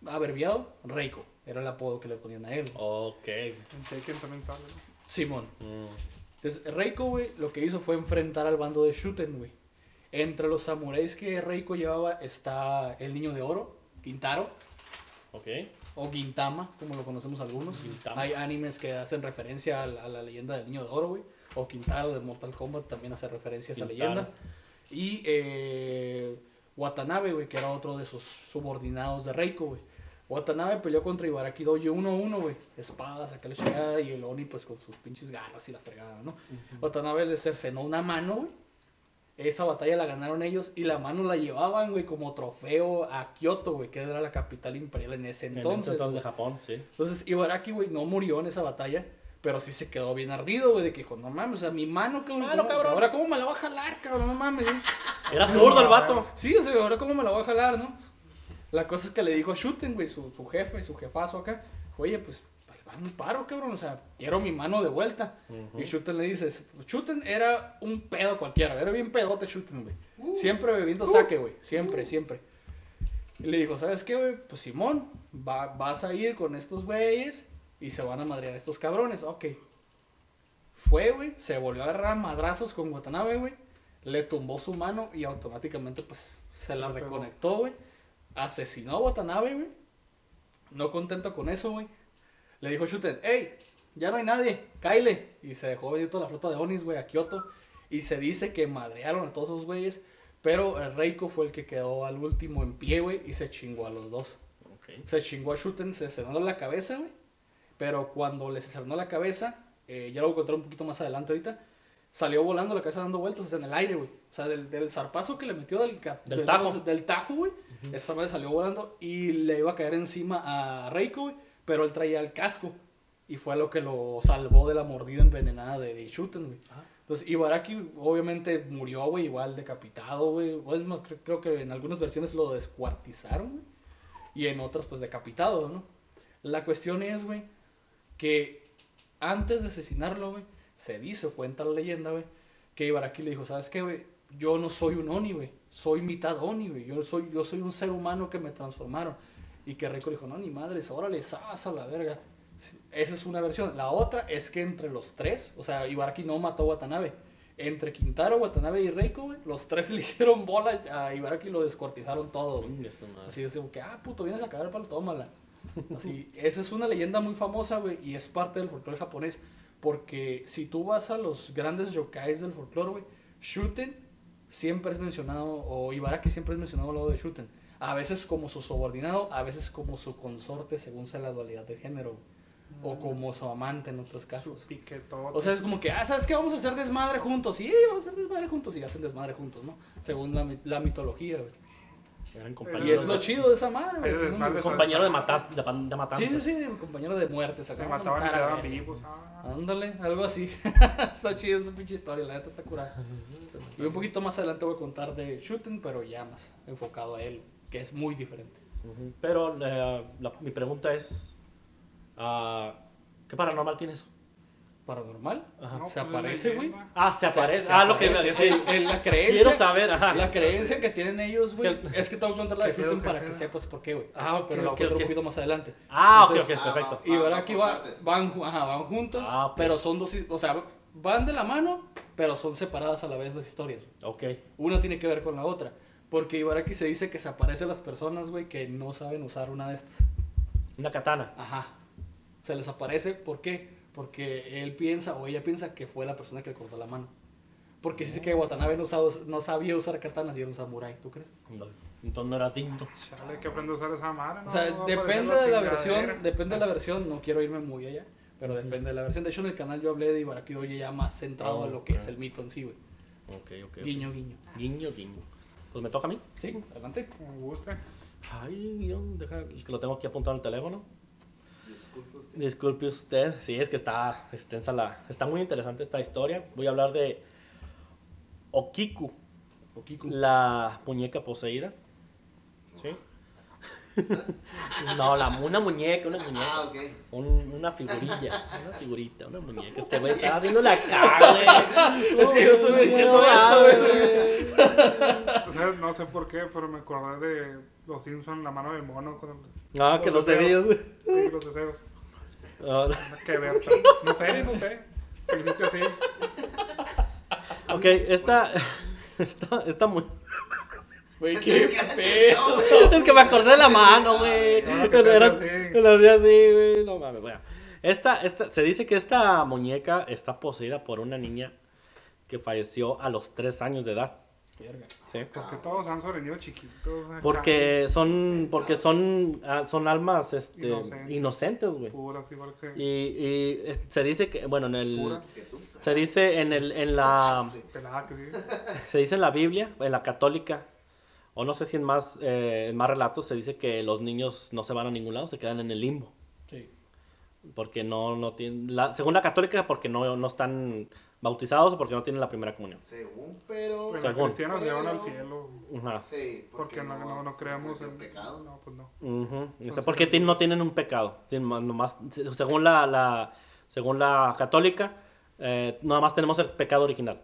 abreviado, Reiko. Era el apodo que le ponían a él. Ok. En Tekken también sale. ¿no? Simón. Mm. Entonces, Reiko, güey, lo que hizo fue enfrentar al bando de Shuten, güey. Entre los samuráis que Reiko llevaba está el niño de oro, Quintaro, Ok. o Gintama, como lo conocemos algunos. Gintama. Hay animes que hacen referencia a la, a la leyenda del niño de oro, güey. O Quintaro de Mortal Kombat también hace referencia a esa Quintaro. leyenda. Y eh, Watanabe, güey, que era otro de sus subordinados de Reiko, güey. Watanabe peleó contra Ibaraki Doji 1-1, güey. Espadas, acá la chingada. Y el Oni, pues con sus pinches garras y la fregada, ¿no? Watanabe le cercenó una mano, güey. Esa batalla la ganaron ellos y la mano la llevaban, güey, como trofeo a Kioto, güey, que era la capital imperial en ese En entonces. entonces de güey. Japón, sí. Entonces, Ibaraki, güey, no murió en esa batalla, pero sí se quedó bien ardido, güey, de que dijo, no mames, o sea, mi mano, cabrón, Mano, ¿cómo- cabrón. ahora cómo me la va a jalar, cabrón, no mames. Era zurdo el vato. Sí, o sea, ahora cómo me la va a jalar, ¿no? La cosa es que le dijo a Shuten, güey, su, su jefe, su jefazo acá, oye, pues, un paro, cabrón, o sea, quiero mi mano de vuelta. Y Shuten le dice, Shuten era un pedo cualquiera, era bien pedote Shuten, güey. Siempre bebiendo saque, güey, siempre, siempre. Y le dijo, ¿sabes qué, güey? Pues Simón, va- vas a ir con estos güeyes y se van a madrear a estos cabrones. Ok. Fue, güey, se volvió a agarrar a madrazos con Watanabe, güey. Le tumbó su mano y automáticamente, pues, se la reconectó, güey. Asesinó a Watanabe, güey. No contento con eso, güey. Le dijo Shuten, hey, ya no hay nadie, cáile. Y se dejó venir toda la flota de Onis, güey, a Kioto. Y se dice que madrearon a todos esos güeyes. Pero el Reiko fue el que quedó al último en pie, güey, y se chingó a los dos. Se chingó a Shuten, se cerró la cabeza, güey. Pero cuando le cerró la cabeza, eh, ya lo voy a contar un poquito más adelante ahorita, salió volando la cabeza dando vueltas en el aire, güey. O sea, del, del zarpazo que le metió del, ca- Del tajo. Del tajo, güey. Esa madre salió volando y le iba a caer encima a Reiko, güey. Pero él traía el casco. Y fue lo que lo salvó de la mordida envenenada de, Shuten, güey. Ah. Entonces, Ibaraki obviamente murió, güey, igual decapitado, güey. O es más, creo, creo que en algunas versiones lo descuartizaron, güey. Y en otras, pues, decapitado, ¿no? La cuestión es, güey, que antes de asesinarlo, güey, se dice cuenta la leyenda, güey, que Ibaraki le dijo, ¿sabes qué, güey? Yo no soy un Oni, güey. Soy mitad Oni, güey. Yo soy, yo soy un ser humano que me transformaron. Y que Reiko le dijo, no, ni madres, órale, sas a la verga. Esa es una versión. La otra es que entre los tres, o sea, Ibaraki no mató a Watanabe. Entre Quintaro, Watanabe y Reiko, güey, los tres le hicieron bola a Ibaraki y lo descuartizaron todo, güey. Así es como que, ah, puto, vienes a cagar palo, tómala. Así, esa es una leyenda muy famosa, güey, y es parte del folclore japonés. Porque si tú vas a los grandes yokais del folclore, güey, Shuten siempre es mencionado, o Ibaraki siempre es mencionado al lado de Shuten. A veces como su subordinado, a veces como su consorte, según sea la dualidad de género. O como su amante en otros casos. O sea, es como que, ah, ¿sabes qué? Vamos a hacer desmadre juntos. Sí, vamos a hacer desmadre juntos. Y hacen desmadre juntos, ¿no? Según la, mi- la mitología, güey. Eran Y es lo chido de esa madre, güey. Hay que es desmadre, muy- ¿sabes? Compañero de, matas, de, de Sí, matanzas. sí, sí, compañero de muerte. se mataban y quedaban vivos. Ah. Ándale, algo así. está chido esa pinche historia, la neta está curada. Y un poquito más adelante voy a contar de Shooting, pero ya más enfocado a él, que es muy diferente. Ujú. Pero eh, la- mi pregunta es: ah, ¿qué paranormal tiene eso? Paranormal. Ajá. No, Se pues, aparece, güey. Ah, se aparece. se ah, lo que aparece. sí. El- el- la creencia. Quiero saber, ajá. La creencia que tienen ellos, güey, Es que- es que tengo que contar la qué para que sepas por qué, güey. Ah, ok, Pero lo voy a ok, contar ok. un poquito más adelante. Ah, ok, Entonces, ok, ah, perfecto. Y ahora aquí va, van, ajá, van juntos, Ah, ok. pero son dos, o sea, van de la mano, pero son separadas a la vez las historias. Ok. Una tiene que ver con la otra. Porque Ibaraki se dice que se aparecen las personas, güey, que no saben usar una de estas. Una katana. Ajá. Se les aparece, ¿por qué? Porque él piensa, o ella piensa que fue la persona que le cortó la mano. Porque sí sé que Watanabe no, usaba- no sabía usar katanas y era un samurái, ¿tú crees? No, Entonces no era tinto. Chale, hay que aprender a usar esa madre. O ¿no? sea, Va a aparecer depende de la versión, depende de la versión, no quiero irme muy allá, pero depende de la versión. De hecho, en el canal yo hablé de Ibaraki Oye ya más centrado Ah, en lo que ok. es el mito en sí, güey. Ok, ok. Guiño, guiño. Guiño, guiño. Pues me toca a mí. Sí, adelante. Como guste. Ay, yo, deja, es que lo tengo aquí apuntado en el teléfono. Disculpe usted. Disculpe usted, sí, es que está extensa la... Está muy interesante esta historia. Voy a hablar de Okiku, Okiku. la muñeca poseída. ¿Sí? No, la, una muñeca, una muñeca. Ah, ok. Un- una figurilla, una figurita, una muñeca. Este güey estaba haciendo la cara, güey. Es que yo estuve diciendo eso, güey. O sea, no sé por qué, pero me acordé de los Simpsons, la mano del mono con el- Ah, que los dedillos. güey. sí, los deseos. Ah, que ver. No sé, no sé. Pero hiciste así. ok, esta... Esta, esta mu- Güey, qué pedo. Es que me acordé de la mano, güey. Ah, que Era- lo hacía así, güey. No mames, bueno. Esta, esta, se dice que esta muñeca está poseída por una niña que falleció a los 3 años de edad. ¿sí? Porque todos han sobrevivido chiquitos. Porque son, porque son, ah, son almas este, Inocentes. inocentes, güey. changuis, Puras, igual que. Y, y se dice que, bueno, en el, se dice en el, en la, se dice en la Biblia, en la católica, o no sé si en más, eh, en más relatos se dice que los niños no se van a ningún lado, se quedan en el limbo. Sí. Porque no, no tienen, la, según la católica, porque no, no están bautizados o porque no tienen la primera comunión. Según, pero. Pero Según. los cristianos Pero- llevan al cielo. Sí, Porque no, no, no creamos en pecado. No, pues no. Ujú. O sea, porque no tienen un pecado. Nomás- según la, la- según la católica, eh, nada más tenemos el pecado original.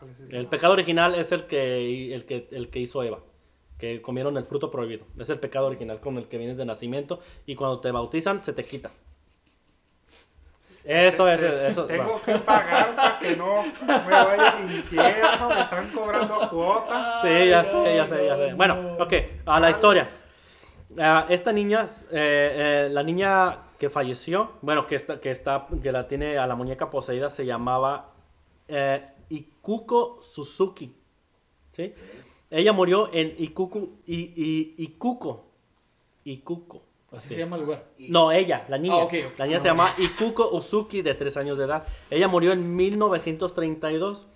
¿Cuál es ese? El pecado original es el que, el que, el que hizo Eva, que comieron el fruto prohibido. Es el pecado original con el que vienes de nacimiento y cuando te bautizan se te quita. Eso es, eso. Tengo va. que pagar para que no me vaya al infierno. Me están cobrando cuota. Sí, ya sé, ya sé, ya sé. Bueno, ok, a la historia. Ah, esta niña, eh, eh, la niña que falleció, bueno, que está, que está, que la tiene a la muñeca poseída, se llamaba eh, Ikuko Suzuki, ¿sí? Ella murió en Ikuku, I, I- Ikuko, Ikuko. Así Sí. se llama el lugar. No, ella, la niña. Ah, ok, ok. La niña se llama Ikuko Uzuki, de 3 años de edad. Ella murió en 1932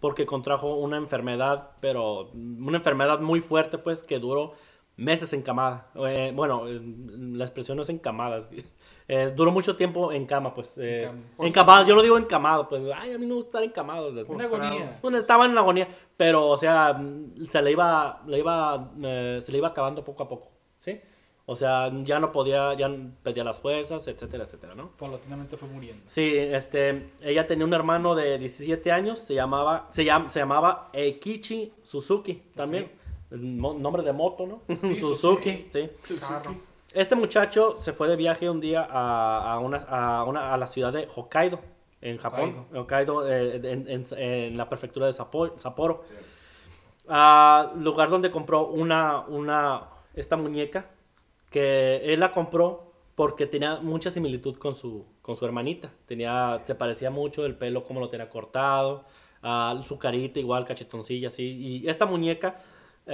porque contrajo una enfermedad, pero una enfermedad muy fuerte, pues, que duró meses encamada. Eh, bueno, la expresión no es encamada. Eh, duró mucho tiempo en cama, pues. eh, Encam- encamada, yo lo digo encamado, pues. Ay, a mí no me gusta estar encamado. Una agonía. Bueno, estaba en la agonía, pero, o sea, se le iba, le iba, eh, se le iba acabando poco a poco, ¿sí? O sea, ya no podía, ya perdía las fuerzas, etcétera, etcétera, ¿no? Paulatinamente fue muriendo. Sí, este, ella tenía un hermano de 17 años, se llamaba, se llama, se llamaba Eikichi Suzuki, también, nombre de moto, ¿no? Sí, Suzuki, sí. Carro. Este muchacho se fue de viaje un día a, a, una, a, una- a la ciudad de Hokkaido, en Japón. Hokkaido, eh, en, en- en la prefectura de Sapporo. Sapporo. Sí. Ah, lugar donde compró una, una, esta muñeca, que él la compró porque tenía mucha similitud con su, con su hermanita. Tenía, se parecía mucho el pelo, como lo tenía cortado, ah, su carita igual, cachetoncilla, así. Y esta muñeca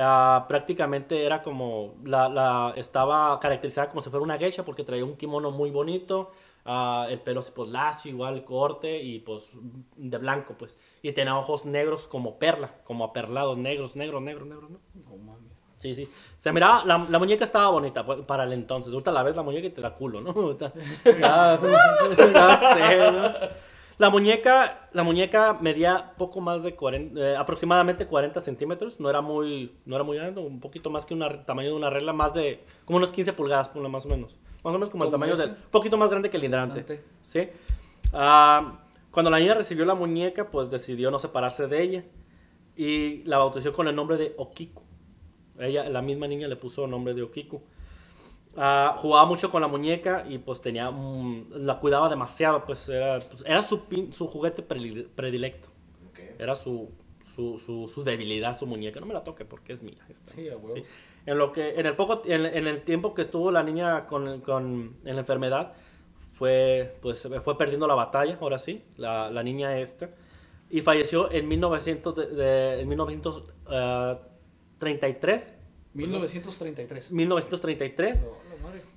ah, prácticamente era como, la, la- estaba caracterizada como si fuera una geisha porque traía un kimono muy bonito, ah, el pelo así pues lacio, igual corte y pues de blanco pues. Y tenía ojos negros como perla, como aperlados, negros, negros, negros, negros, ¿no? No mames. Sí, sí. Se miraba, la, la muñeca estaba bonita pues, para el entonces. Ahorita la ves la muñeca y te da culo, ¿no? Ahorita- ya, ya sé, ¿no? La muñeca, la muñeca medía poco más de 40, eh, aproximadamente 40 centímetros. No era muy, no era muy grande, un poquito más que un tamaño de una regla, más de, como unos 15 pulgadas, más o menos. Más o menos como el ¿Como tamaño ese? del, poquito más grande que el hidrante. Hidrante. ¿sí? Ah, cuando la niña recibió la muñeca, pues decidió no separarse de ella y la bautizó con el nombre de Okiku. Ella, la misma niña le puso el nombre de Okiku. Ah, jugaba mucho con la muñeca y pues tenía, un- la cuidaba demasiado, pues era, pues, era su, pin- su juguete predi- predilecto. Ok. Era su, su, su, su debilidad, su muñeca. No me la toque porque es mía. esta. Sí. Sí. En lo que, en el poco, en, en el tiempo que estuvo la niña con, con en la enfermedad, fue, pues, fue perdiendo la batalla, ahora sí, la, la niña esta, y falleció en 1900, de, de- en 1933, 1933. 1933, No.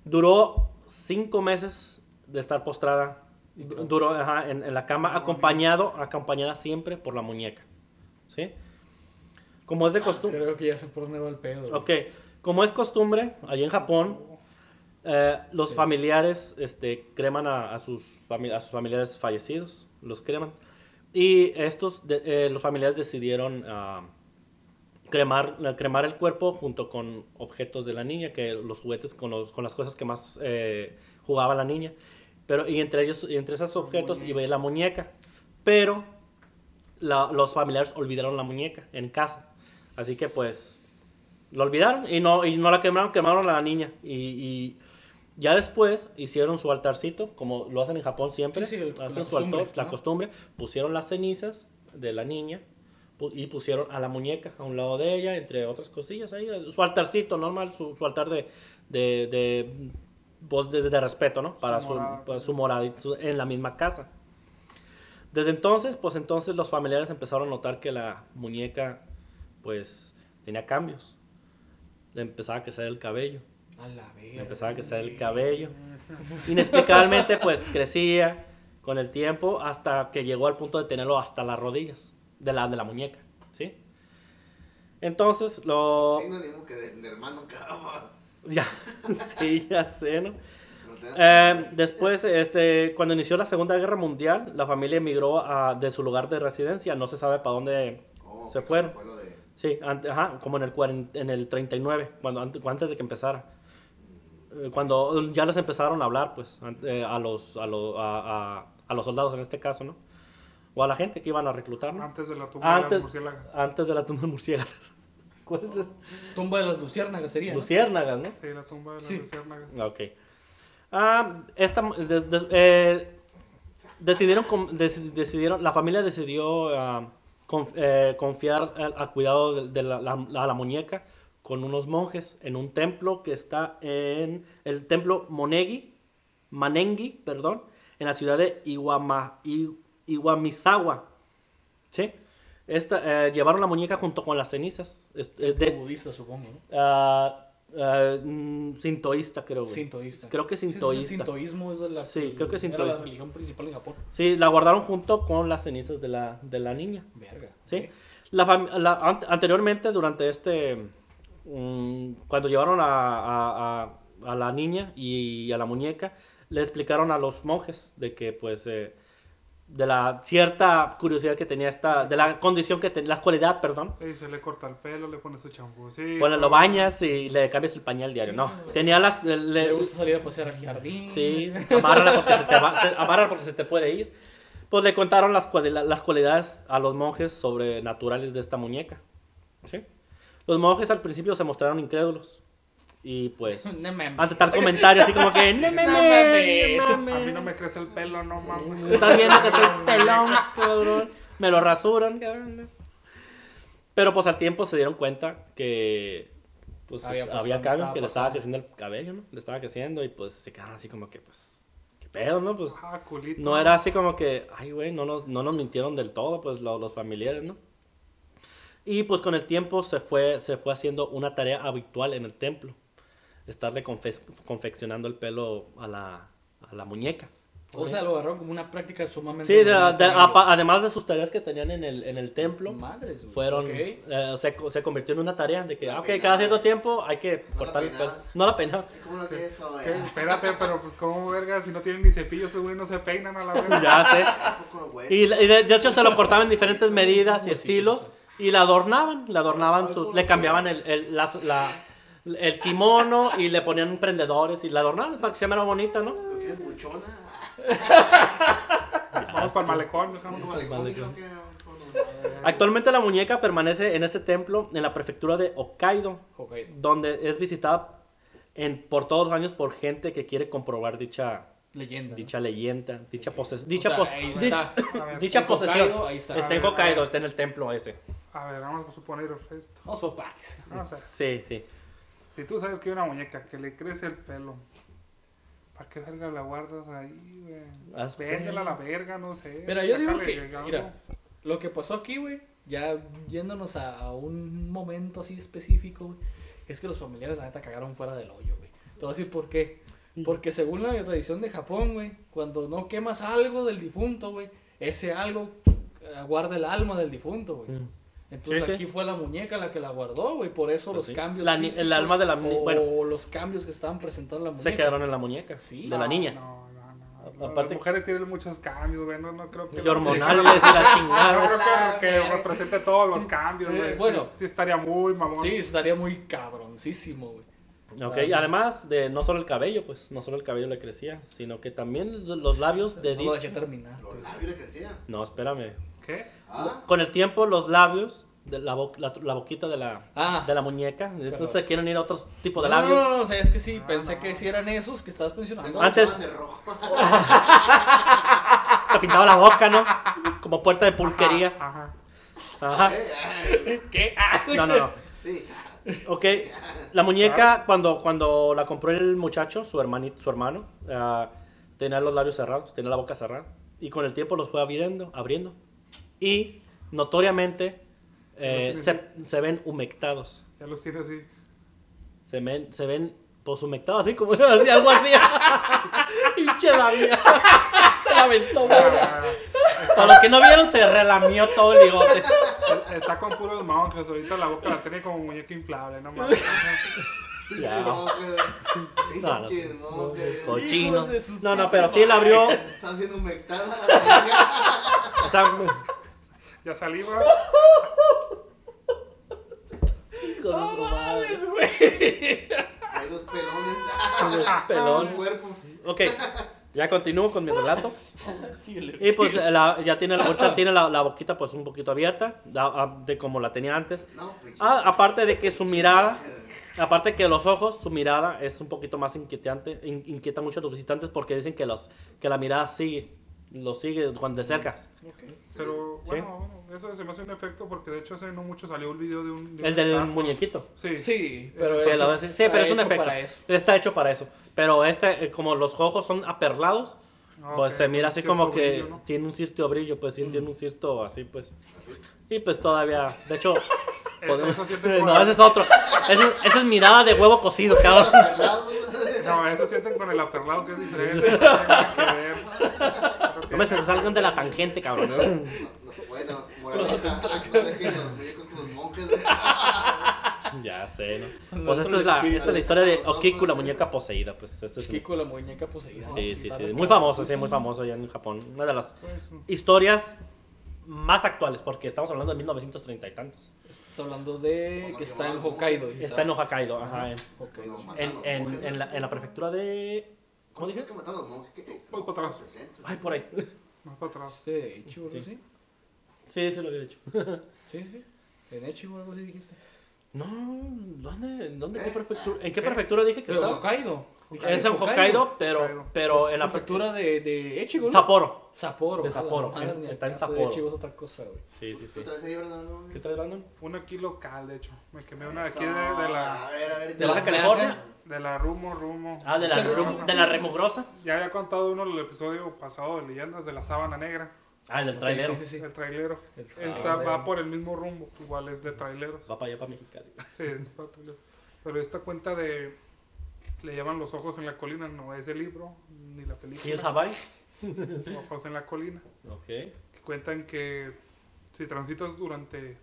Duró cinco meses de estar postrada, du- duró ajá, en, en la cama, acompañado, acompañada siempre por la muñeca, ¿sí? Como es de costumbre. Creo que ya dónde va el pedo. Ok, como es costumbre, allá en Japón, eh, los Sí. familiares este, creman a, a sus a sus familiares fallecidos, los creman. Y estos, de- eh, los familiares decidieron ah, cremar, cremar el cuerpo junto con objetos de la niña, que los juguetes con, los- con las cosas que más eh, jugaba la niña. Pero, y entre ellos, y entre esos objetos iba la muñeca. Pero la- los familiares olvidaron la muñeca en casa. Así que pues lo olvidaron y no, y no la quemaron, quemaron a la niña. Y, y ya después hicieron su altarcito, como lo hacen en Japón siempre. Sí, sí, el- hacen la su altar, la costumbre. Pusieron las cenizas de la niña y pusieron a la muñeca a un lado de ella, entre otras cosillas ahí. Su altarcito normal, su, su altar de, de, de, voz de, de respeto, ¿no? Para su, morada. para su morada su- en la misma casa. Desde entonces, pues entonces los familiares empezaron a notar que la muñeca pues tenía cambios. Le empezaba a crecer el cabello. A la Le empezaba a crecer el cabello. Inexplicablemente, pues crecía con el tiempo hasta que llegó al punto de tenerlo hasta las rodillas de la, de la muñeca. ¿Sí? Entonces, lo. Sí, no digo que el hermano acaba. Ya, sí, ya sé, ¿no? Eh, después, este, cuando inició la Segunda Guerra Mundial, la familia emigró a- de su lugar de residencia. No se sabe para dónde Oh, se fueron. fue de- Sí, ante- ajá, como en el, cuaren- en el 39, cuando, ante- antes de que empezara. Eh, Cuando ya les empezaron a hablar, pues, eh, a, los, a, los, a, a- a los soldados en este caso, ¿no? O a la gente que iban a reclutar, ¿no? Antes de la tumba de las murciélagas. antes de la tumba de murciélagas. ¿Cuál es esa? Tumba de las luciérnagas sería. Luciérnagas, ¿no? Sí, la tumba de las Sí. luciérnagas. Ok. Ah, esta, eh, decidieron, decidieron, la familia decidió ah, conf- eh, confiar al, al cuidado de, de la, la- a la muñeca con unos monjes en un templo que está en el templo Monegi, Manengi, perdón, en la ciudad de Iwama, I- Iwamizawa. ¿Sí? Esta, eh, llevaron la muñeca junto con las cenizas. de, budista, supongo, ¿no? Ah, ah, mm, sintoísta, creo, güey. Sintoísta. Creo que sí, sintoísta. sintoísmo es de la, Sí, creo que era sintoísta. la religión principal en Japón. Sí, la guardaron junto con las cenizas de la, de la niña. Verga. Sí. La la- anteriormente, durante este. mm, cuando llevaron a, a- a- a la niña y a la muñeca, le explicaron a los monjes de que, pues. eh, de la cierta curiosidad que tenía esta. de la condición que tenía. la cualidad, perdón. Y se le corta el pelo, le pone su champú. Sí, Bueno, lo bañas y le cambias el pañal diario. No. Tenía las. le- Le gusta salir a pasear al jardín. Sí, amárrala porque se te va, se- amárrala porque se te puede ir. Pues le contaron las, las cualidades a los monjes sobrenaturales de esta muñeca. ¿sí? Los monjes al principio se mostraron incrédulos. Y pues, No mames. ante tal comentario, así como que, no mames, A mí no me crece el pelo, no mames. Estás viendo que estoy pelón, cabrón. Me lo rasuran, cabrón. Pero pues al tiempo se dieron cuenta que pues Había cambio, estaba que le estaba creciendo el cabello, ¿no? Le estaba creciendo y pues se quedaron así como que pues, ¿qué pedo, no? Pues Ah, culito. no era así como que, ay, güey, no nos, no nos mintieron del todo, pues lo- los familiares, ¿no? Y pues con el tiempo se fue, se fue haciendo una tarea habitual en el templo, estarle confe- confeccionando el pelo a la, a la muñeca. O sea, lo agarraron como una práctica sumamente. Sí, de- de- además de sus tareas que tenían en el, en el templo, fueron, Ok. eh, se, se convirtió en una tarea de que, La ah, ok, cada cierto tiempo hay que la cortar el pelo. No la peinaba. ¿Cómo lo que es eso? ¿Qué? ya? Espérate, pero pues como verga, si no tienen ni cepillo, esos güey no se peinan a la verga. Ya sé. Y, y de, de hecho se lo cortaban en diferentes medidas y estilos y la adornaban, le adornaban sus, le cambiaban el, la- el kimono y le ponían prendedores y la adornaban para que se viera bonita, ¿no? ¿Lo quieres buchona? Vamos para el malecón, dejamos. ¿Cómo le Vale, cómico que- que- Actualmente la muñeca permanece en este templo en la prefectura de Hokkaido, Ok. donde es visitada en, por todos los años por gente que quiere comprobar dicha, Leyenda. ¿no? dicha leyenda, dicha, pose- O dicha, sea, pos- ahí está. Ver, dicha En posesión. Hokkaido, ahí está. Está en Hokkaido, está en el templo ese. A ver, vamos a suponer esto. Partes. Vamos a ver. Sí, sí. Si tú sabes que hay una muñeca que le crece el pelo, ¿para qué verga la guardas ahí, güey? Véndela a la verga, no sé. Mira, yo digo que, mira, lo que pasó aquí, güey, ya yéndonos a, a un momento así específico, güey, es que los familiares, la neta, cagaron fuera del hoyo, güey. Te voy a decir por qué. Porque según la tradición de Japón, güey, cuando no quemas algo del difunto, güey, ese algo eh, guarda el alma del difunto, güey. Mm. Entonces Sí, sí. aquí fue la muñeca la que la guardó, güey. Por eso Pues los sí. cambios. La el alma de la mu- O bueno. los cambios que estaban presentando la muñeca. Se quedaron en la muñeca Sí. de la No, niña. No, no, no. Aparte- Las mujeres tienen muchos cambios, güey. No, no creo que. Y hormonales y la No chingada. creo que, que represente todos los cambios, Eh, güey. bueno. Sí, sí estaría muy mamón. Sí, estaría muy cabroncísimo, güey. Ok, además de no solo el cabello, pues no solo el cabello le crecía, sino que también los labios de No lo dejé terminar. Los labios le crecían. No, espérame. ¿Qué? Ah, Con el tiempo los labios, de la, bo- la, la boquita de la, Ah. de la muñeca, entonces quieren ir a otros tipos de No, labios. No, no, no, o sea, es que sí, Ah, pensé no. que si eran esos que estabas se mencionando. Antes- de rojo. Se pintaba la boca, ¿no? Como puerta de pulquería. Ajá. Ajá. ¿Qué? Ah, No, no, no. Sí. Ok, la muñeca cuando, cuando la compró el muchacho, su hermanito, su hermano, ah, tenía los labios cerrados, tenía la boca cerrada. Y con el tiempo los fue abriendo, abriendo. Y notoriamente eh, se, se ven humectados. Ya los tiene así. Se ven, se ven poshumectados, así como así, algo así. Pinche se la aventó, güey. Ah, Para los que no vieron, se relamió todo el bigote. está con puros monjes. Ahorita la boca la tiene como muñeco inflable. No mames. Ya. No, no, Pinches monjes. Cochino. Hijos de sus No, no, pero sí él abrió. Está haciendo humectada. O sea, Ya salimos. hijos de madre. mames, güey. Hay dos pelones. Pelón. Un cuerpo. Ok, ya continúo con mi relato. Síguele, Y pues la- ya tiene la, ahorita tiene la, la boquita pues un poquito abierta, da- a- de como la tenía antes. No, pinche. Ah, aparte de que su mirada, aparte que los ojos, su mirada es un poquito más inquietante, in- inquieta mucho a los visitantes porque dicen que los que la mirada sigue, lo sigue cuando te acercas. Pero Sí. bueno, bueno, eso se me hace un efecto porque de hecho hace no mucho salió un video de un. de El un del estatua. muñequito. Sí. Sí, pero eso es- sí, pero es un está efecto. hecho para eso. Está hecho para eso. Pero este, eh, como los ojos son aperlados, Ah, pues se mira así cierto como que brillo, ¿no? tiene un cierto brillo, pues sí, tiene un cierto así, pues. Y pues todavía, de hecho, podemos- no, ese es otro. Esa es mirada de huevo cocido, cabrón. No, eso sienten con el aperlado que es diferente. No tiene nada que ver. Pero No me se salgan de la tangente, cabrón. No, no, bueno, moraleja, no dejen los muñecos con los monjes. ya sé, ¿no? Pues esta es la, esta es la historia de Okiku, la muñeca poseída, pues. Este es, Kiko la muñeca poseída. sí, sí, sí. Muy famoso, sí, muy famoso allá en Japón. Una de las Pues, historias más actuales, porque estamos hablando de 1930 y tantos. Estás hablando de que está en Hokkaido. y Está en Hokkaido, ajá, en, Hokkaido. En, en, en la, en la prefectura de... ¿Cómo dije? que mataron a los monjes? Voy para atrás. 60. Ay, por ahí. más para atrás. ¿Este Echi o algo Sí. así? Sí, sí lo había dicho. Sí, sí. ¿En Echi o algo así dijiste? No, ¿dónde? ¿Dónde? ¿Qué Eh, prefectura? ¿En qué ¿qué? prefectura dije que Pero estaba? Hokkaido. Es en Hokkaido, pero, Hokkaido. pero Es en la prefectura de, de Echigo, ¿no? Sapporo. Sapporo. De a la Sapporo, madre, en- está en Sapporo. De Echigo es otra cosa, güey. Sí, sí, sí. ¿Otra vez ahí, ¿Qué traes, Brandon? Una aquí local, de hecho. Me quemé una aquí de, de A la, ver, a ver. ¿De Baja la California? de la Rumo Rumo. Ah, de la, Muchas rum- gracias. de la remugrosa. Ya había contado uno el episodio pasado de Leyendas de la Sábana Negra. Ah, el del trailero. Sí, sí, sí. El trailero. El Esta va por el mismo rumbo. Igual es de traileros. Va para allá, para Mexicali. Sí, es para traileros. Pero esta cuenta de. Le llaman Los Ojos en la Colina. No es el libro ni la ¿Hills película. Have Eyes? Ojos en la Colina. Ok. que cuentan que si transitas durante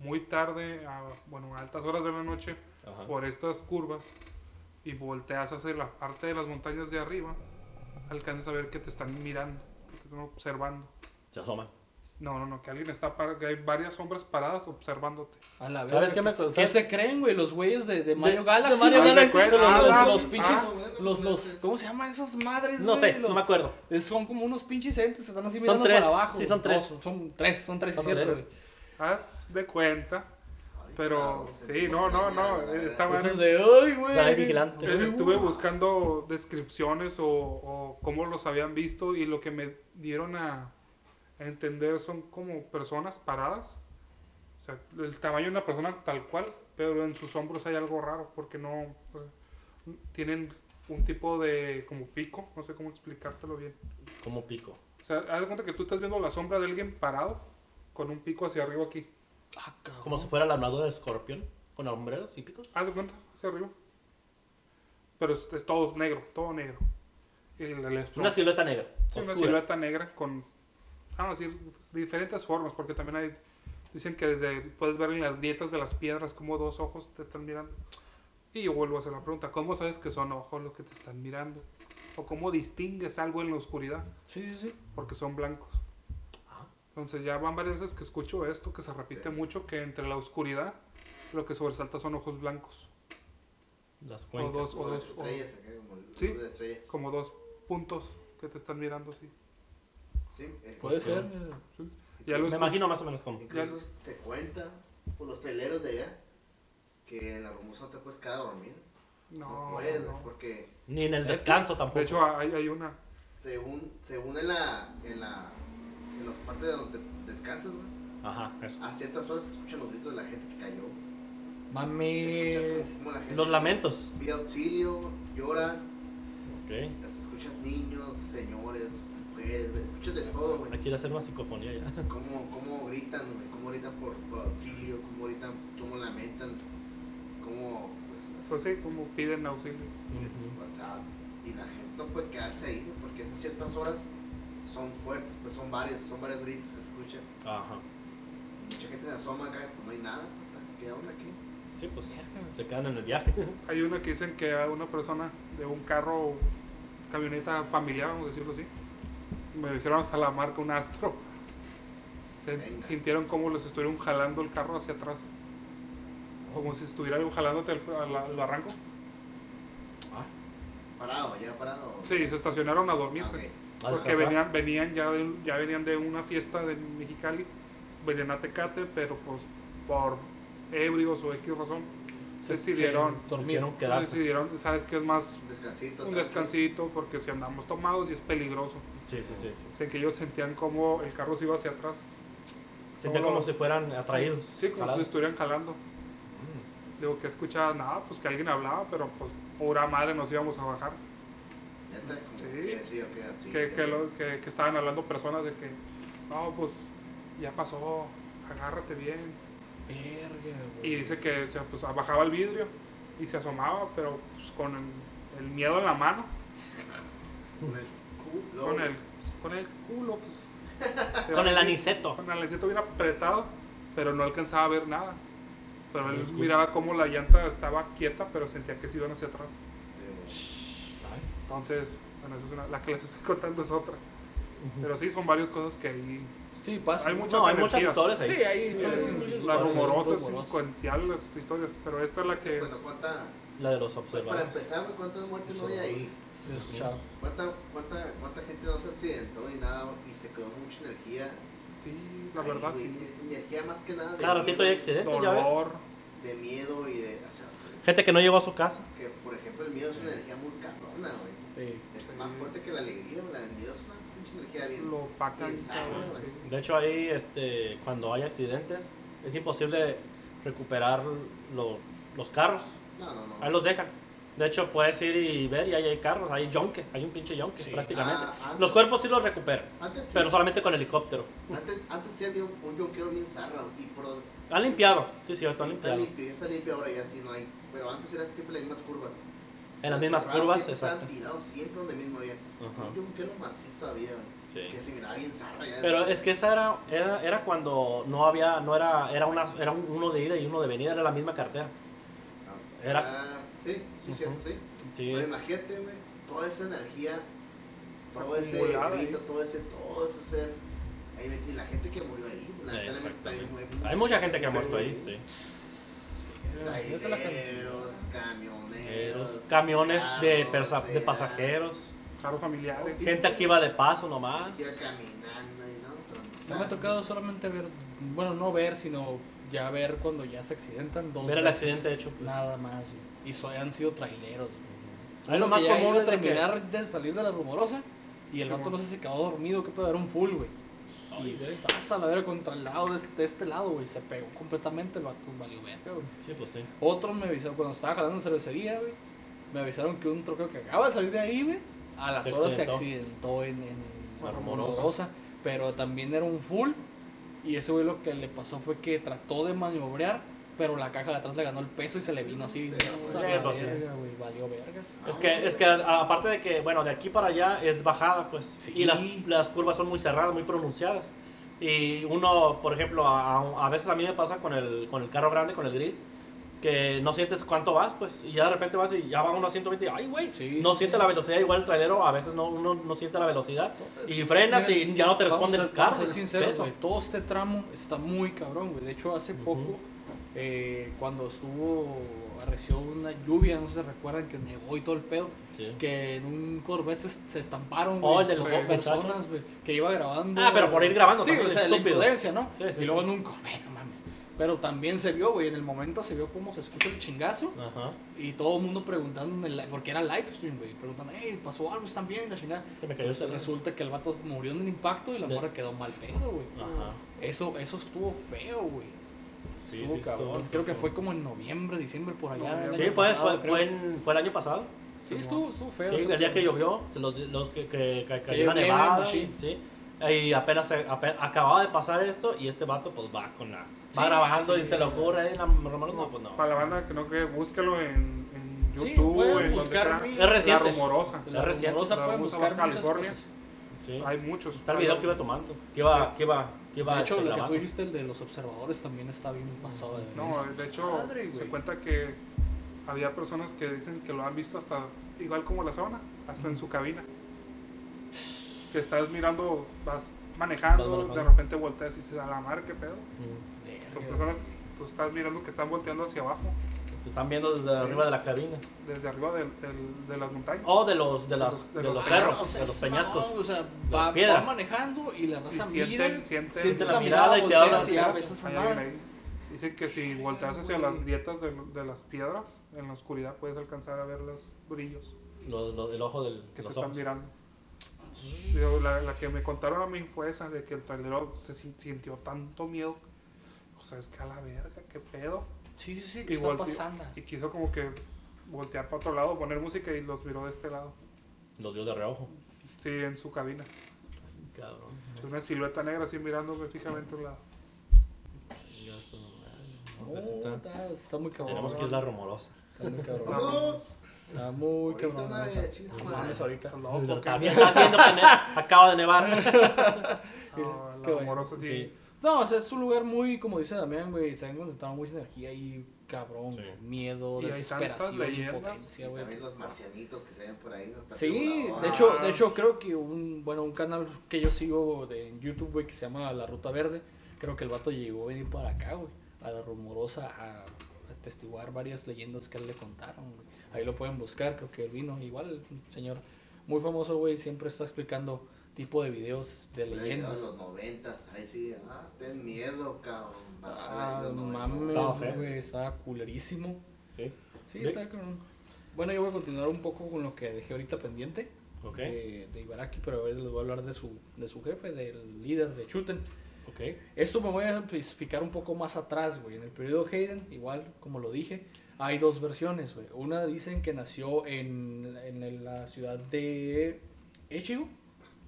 muy tarde, a, bueno, a altas horas de la noche, Ajá. por estas curvas y volteas hacia la parte de las montañas de arriba, alcanzas a ver que te están mirando, que te están observando. Se asoman. No, no, no, que alguien está para, que hay varias sombras paradas observándote. A la ¿Sabes verga, qué me ¿Qué sabes? se creen, güey? Los güeyes de, de Mario de Galaxy. Mario güey. Galaxy. Los, los, Ah, los, ah, los ah, pinches. los, los, ese. ¿Cómo se llaman esas madres, No güey? sé, Los- no me acuerdo. Son como unos pinches entes que están así Son mirando tres, para abajo. sí, son tres. No, son, son tres, son tres, Son cierto, tres. güey. Haz de cuenta, pero sí, no, no, no, bueno. de, ay, güey. De vigilante. Eh, Estuve buscando descripciones o, o cómo los habían visto y lo que me dieron a entender son como personas paradas. O sea, el tamaño de una persona tal cual, pero en sus hombros hay algo raro porque no... o sea, tienen un tipo de como pico, no sé cómo explicártelo bien. Como pico. O sea, haz de cuenta que tú estás viendo la sombra de alguien parado con un pico hacia arriba aquí. Ah. Como si fuera la armadura de escorpión. Con hombreros y picos. Haz de cuenta, hacia arriba. Pero es, es todo negro, todo negro. El- el- Una silueta negra. Sí, una silueta negra con, vamos a decir, diferentes formas, porque también hay, dicen que desde, puedes ver en las grietas de las piedras como dos ojos te están mirando. Y yo vuelvo a hacer la pregunta, ¿cómo sabes que son ojos los que te están mirando? ¿O cómo distingues algo en la oscuridad? Sí, sí, sí. Porque son blancos. Ah. Entonces ya van varias veces que escucho esto, que se repite Sí. mucho, que entre la oscuridad lo que sobresalta son ojos blancos, Las o cuencas. dos, o Como las dos, o- estrellas acá, como el Sí. de estrellas. como dos puntos que te están mirando así. Sí, eh, Puede ser. eh. Ya Me imagino más o menos como. Incluso se cuenta por los traileros de allá que en la Romusa no te puedes quedar a dormir. No, No, puedes, no. porque Ni en el que, descanso tampoco. De hecho, hay, hay una. según, según en la, en la, en las partes de donde descansas, güey, Ajá, eso. a ciertas horas se escuchan los gritos de la gente que cayó. Mames. Escuchas como la gente Los lamentos. pide auxilio, lloran, Ok. hasta escuchas niños, señores, mujeres, güey, escuchas de todo, güey. Hay que ir a hacer una psicofonía ya. Cómo, cómo gritan, güey, cómo gritan por, por auxilio. gritan, cómo lamentan, cómo, pues, Pues sí, como piden auxilio. o sea, y la gente no puede quedarse ahí, güey, porque esas ciertas horas son fuertes, pues son varias, son varias horitas que se escuchan. Ajá. Mucha gente se asoma acá, pues no hay nada, ¿qué onda aquí? Sí, pues se quedan en el viaje. Hay una que dicen que a una persona de un carro, camioneta familiar, vamos a decirlo así, me dijeron hasta la marca, un astro. Se Venga. sintieron como les estuvieran jalando el carro hacia atrás. Como si estuvieran jalándote al, al- al arranco. Ah, Parado, ya parado. Sí, se estacionaron a Ah, dormirse. ok. a Porque venían, venían ya, de, ya venían de una fiesta de Mexicali, venían a Tecate, pero pues por ebrios o X razón, decidieron, dormir. Quisieron quedarse. decidieron, sabes que es más Un descansito. un descansito porque si andamos tomados y es peligroso. Sí, sí, sí. O sea, que ellos sentían como el carro se iba hacia atrás. Sentían Todo- como si fueran atraídos. Sí, como si jalados. estuvieran jalando. Mm. Digo, que escuchaba nada, pues que alguien hablaba, pero pues pura madre nos íbamos a bajar. Como Sí. que sí, sí. que, que, lo- que- que estaban hablando personas de que, no, pues ya pasó, agárrate bien. Verga, Y dice que o sea, pues, bajaba el vidrio y se asomaba, pero pues, con el, el miedo en la mano, culo. con el, con el culo, pues. Con el aniceto. Con el aniceto bien apretado, pero no alcanzaba a ver nada. Pero él miraba como la llanta estaba quieta, pero sentía que se iban hacia atrás. Sí. Entonces, bueno, esa es una, la que les estoy contando es otra. Pero sí, son varias cosas que ahí. Sí, pasa. Hay muchas No, hay muchas historias ahí. Sí, hay historias sin- las historias rumorosas, las historias, pero esta es la que Bueno, ¿cuánta, La de los para observadores. empezar, güey, ¿cuántas muertes no hay ahí? Escuchaba. ¿Cuánta, cuánta, ¿Cuánta gente no se accidentó y nada y se quedó mucha energía? sí, la verdad güey? sí. Energía más que nada de Cada ratito hay miedo, accidentes, ya ves. Dolor, de miedo y de... O sea, Gente que no llegó a su casa. que por ejemplo el miedo es una energía muy cabrona, güey. Sí. Es más fuerte que la alegría, güey. La del miedo es una pinche energía bien... lo bien cabrón, güey. sí. De hecho, ahí, este, cuando hay accidentes, es imposible recuperar los, los carros. No, no, no. Ahí los dejan. De hecho, puedes ir y ver y ahí hay carros, hay yonque, hay un pinche yonque Sí. prácticamente. Ah, antes- Los cuerpos sí los recuperan, Antes sí, pero solamente con helicóptero. antes, antes sí había un, un yonquero bien zarra y por donde... Han limpiado, sí, sí, están Sí, está limpio, está limpio ahora ya sí no hay. Pero antes eran siempre las mismas curvas. En las mismas curvas, exacto. Estaban tirados siempre donde mismo había. Ajá. Un yonquero macizo había, Sí. que se miraba bien zarra ya. Pero es que esa era, era, era cuando no había, no era, era una, era un- uno de ida y uno de venida, era la misma cartera. Ah, era- ah, sí, sí, Ujú. cierto, sí. Sí. Pero imagínate, güey, toda esa energía, todo ese Acumulada ahí. grito, todo ese, todo ese ser. Ahí metí la gente que murió ahí. Lamentablemente también muy, Hay mucha gente que ha muerto ahí, sí. La cantidad. Traileros, camioneros. Eros, camiones de, carros, persa- de pasajeros, Carros familiares. gente que iba de paso nomás. que iba caminando y no. No me ha tocado solamente ver, bueno, no ver, sino ya ver cuando ya se accidentan dos Ver el veces. accidente hecho, pues. Nada más, güey. Y so, han sido traileros. güey. Ahí lo más común es de que- terminar de salir de la rumorosa y el Sí, vato no sé si quedó dormido, que puede dar un full, güey. Y zas a la verga contra el lado de este, de este lado, güey. Se pegó completamente, el vato valió verga, güey. Sí, pues sí. Otros me avisaron, cuando estaba jalando cervecería, güey, me avisaron que un troqueo que acaba de salir de ahí, güey, a las Se horas se accidentó. accidentó en, en La la Rumorosa. rumorosa, pero también era un full. Y ese güey lo que le pasó fue que trató de maniobrar, pero la caja de atrás le ganó el peso y se le vino así. Sí, "Esa sí, verga, güey, valió verga. Es que, es que aparte de que, bueno, de aquí para allá es bajada, pues. Sí. Y la- las curvas son muy cerradas, muy pronunciadas. Y uno, por ejemplo, a, a- veces a mí me pasa con el, con el carro grande, con el gris, que no sientes cuánto vas, pues. Y ya de repente vas y ya va uno a 120 y, ay, güey, Sí, no sí, siente la velocidad. Igual el trailero, a veces no, uno no siente la velocidad. Es Y frenas mira, y ya no te responde el carro. Vamos a ser sinceros, güey, todo este tramo está muy cabrón, güey. De hecho, hace Ujú. poco, eh, cuando estuvo, arreció una lluvia, no sé si recuerdan que nevó y todo el pedo, Sí. que en un Corvette se, se estamparon, Oh, los dos personas, güey, que iba grabando. Ah, pero por ir grabando Sí, o sea, la imprudencia, ¿no? Sí, sí, y luego en un Corvette, no mames. Pero también se vio, güey, en el momento se vio cómo se escucha el chingazo. Ajá. Y todo el mundo preguntando, en el, porque era live stream, güey, preguntando, hey, ¿pasó algo? ¿Están bien? La chingada. Se me cayó Pues resulta que el vato murió en el impacto y la morra quedó mal pedo, güey. Eso, eso estuvo feo, güey. Sí, Estuvo sí, cabrón. estuvo- Creo que fue como en noviembre, diciembre, por allá. El Sí, fue, pasado, fue, fue, en- fue el año pasado. Sí, estuvo, estuvo feo. Sí, el día que llovió, los, los que, que, que cayó llovió la nevada, y- sí. Y apenas se- ape- acababa de pasar esto y este vato pues va con la... Va Sí, grabando sí. y se le ocurre ahí en la Romero, no, pues no. Para la banda que no que búsquelo en, en Sí, YouTube, pueden en buscar reciente. La rumorosa. La Es reciente. rumorosa La pueden buscar California. cosas. Sí. Hay muchos. Está el video que iba tomando. Que iba, que iba De hecho, lo que tú dijiste, el de los observadores, también está bien pasado de No, de hecho, Madre, se cuenta que había personas que dicen que lo han visto hasta, igual como la zona, hasta en su cabina. Que estás mirando, vas manejando, Vas manejando. de repente volteas y dices, a la madre, qué pedo. Mm. Son personas, tú estás mirando que están volteando hacia abajo, Te están viendo desde Sí. arriba de la cabina. desde arriba del- del- de las montañas. O de los, de las, los- de de los los cerros, O sea, de los peñascos. o sea, Las va, va piedras. manejando y la y raza mira, sienten, siente la mirada y te habla así, así. a veces. Dicen que si volteas hacia las grietas de, de las piedras, en la oscuridad puedes alcanzar a ver los brillos Lo- lo- el ojo del, que de los te están ojos. mirando. Digo, la, la que me contaron a mí fue esa, de que el trailero se sin- sintió tanto miedo. O sea, es que a la verga, qué pedo. Sí, sí, sí, ¿qué está pasando? y quiso como que voltear para otro lado, poner música y los miró de este lado. Los dio de reojo. Sí, en su cabina. Cabrón. Una silueta negra así mirándome fijamente a un lado. Madre. No, está- está, está muy cabrón. Tenemos que ir a la rumorosa. Está muy cabrón. No, Está muy cabrón. No mames, ahorita. Loco, También estás viendo que acaba de nevar. No, Es la que bueno, amorosa sí. No, o sea, es un lugar muy, como dice Damián, güey, se han concentrado mucha energía y cabrón, Sí. miedo, Y desesperación, impotencia, Y güey. también los marcianitos que se ven por ahí. ¿no? Sí, de Ah. hecho, de hecho creo que un, bueno, un canal que yo sigo de en YouTube, güey, que se llama La Ruta Verde, creo que el vato llegó a venir para acá, güey, a la rumorosa a atestiguar varias leyendas que él le contaron, güey. Ahí lo pueden buscar, creo que él vino, igual, un señor muy famoso, güey, siempre está explicando tipo de videos de leyendas. En los noventas, ahí sí, ah, ten miedo, cabrón. Ah, los mames, Estaba feo. güey, estaba culerísimo. Sí. Sí, Sí. está cabrón. Bueno, yo voy a continuar un poco con lo que dejé ahorita pendiente Ok. de, de Ibaraki, pero a ver, les voy a hablar de su, de su jefe, del líder de Chuten. Ok. Esto me voy a especificar un poco más atrás, güey. En el periodo Hayden, igual, como lo dije, hay dos versiones, güey. Una dicen que nació en, en la ciudad de Echigo,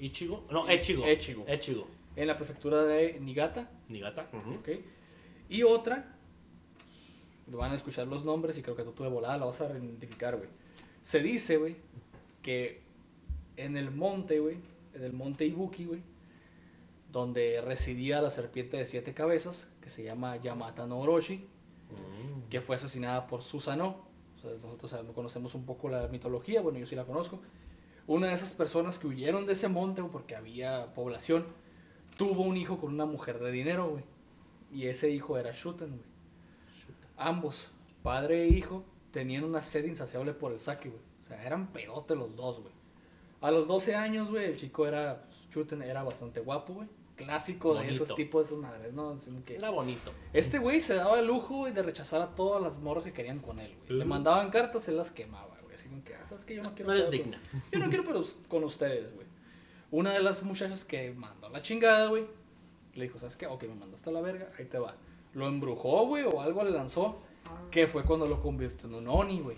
Ichigo. No, Echigo. Echigo. Echigo. en la prefectura de Niigata, Nigata. ujú. ¿ok? Y otra, van a escuchar los nombres y creo que tú de volada la vas a identificar, güey. Se dice, güey, que en el monte, güey, en el monte Ibuki, güey, donde residía la serpiente de siete cabezas, que se llama Yamata no Orochi, Mm. que fue asesinada por Susanoo. O sea, nosotros conocemos un poco la mitología, bueno, yo sí la conozco. Una de esas personas que huyeron de ese monte, porque había población, tuvo un hijo con una mujer de dinero, güey. Y ese hijo era Shuten, güey. Ambos, padre e hijo, tenían una sed insaciable por el saque, güey. O sea, eran pedote los dos, güey. A los 12 años, güey, el chico era, pues, Shuten era bastante guapo, güey. Clásico de esos tipos, de esas madres, ¿no? Que- Era bonito. este güey se daba el lujo güey, de rechazar a todas las morras que querían con él, güey. Le mandaban cartas, él las quemaba. Así como que, ah, ¿sabes qué? Yo no quiero No eres digna. con- Yo no quiero pero con ustedes, güey. Una de las muchachas que mandó a la chingada, güey, le dijo, ¿sabes qué? Ok, me mandaste a la verga, ahí te va. Lo embrujó, güey, o algo le lanzó, que fue cuando lo convirtió en un Oni, güey.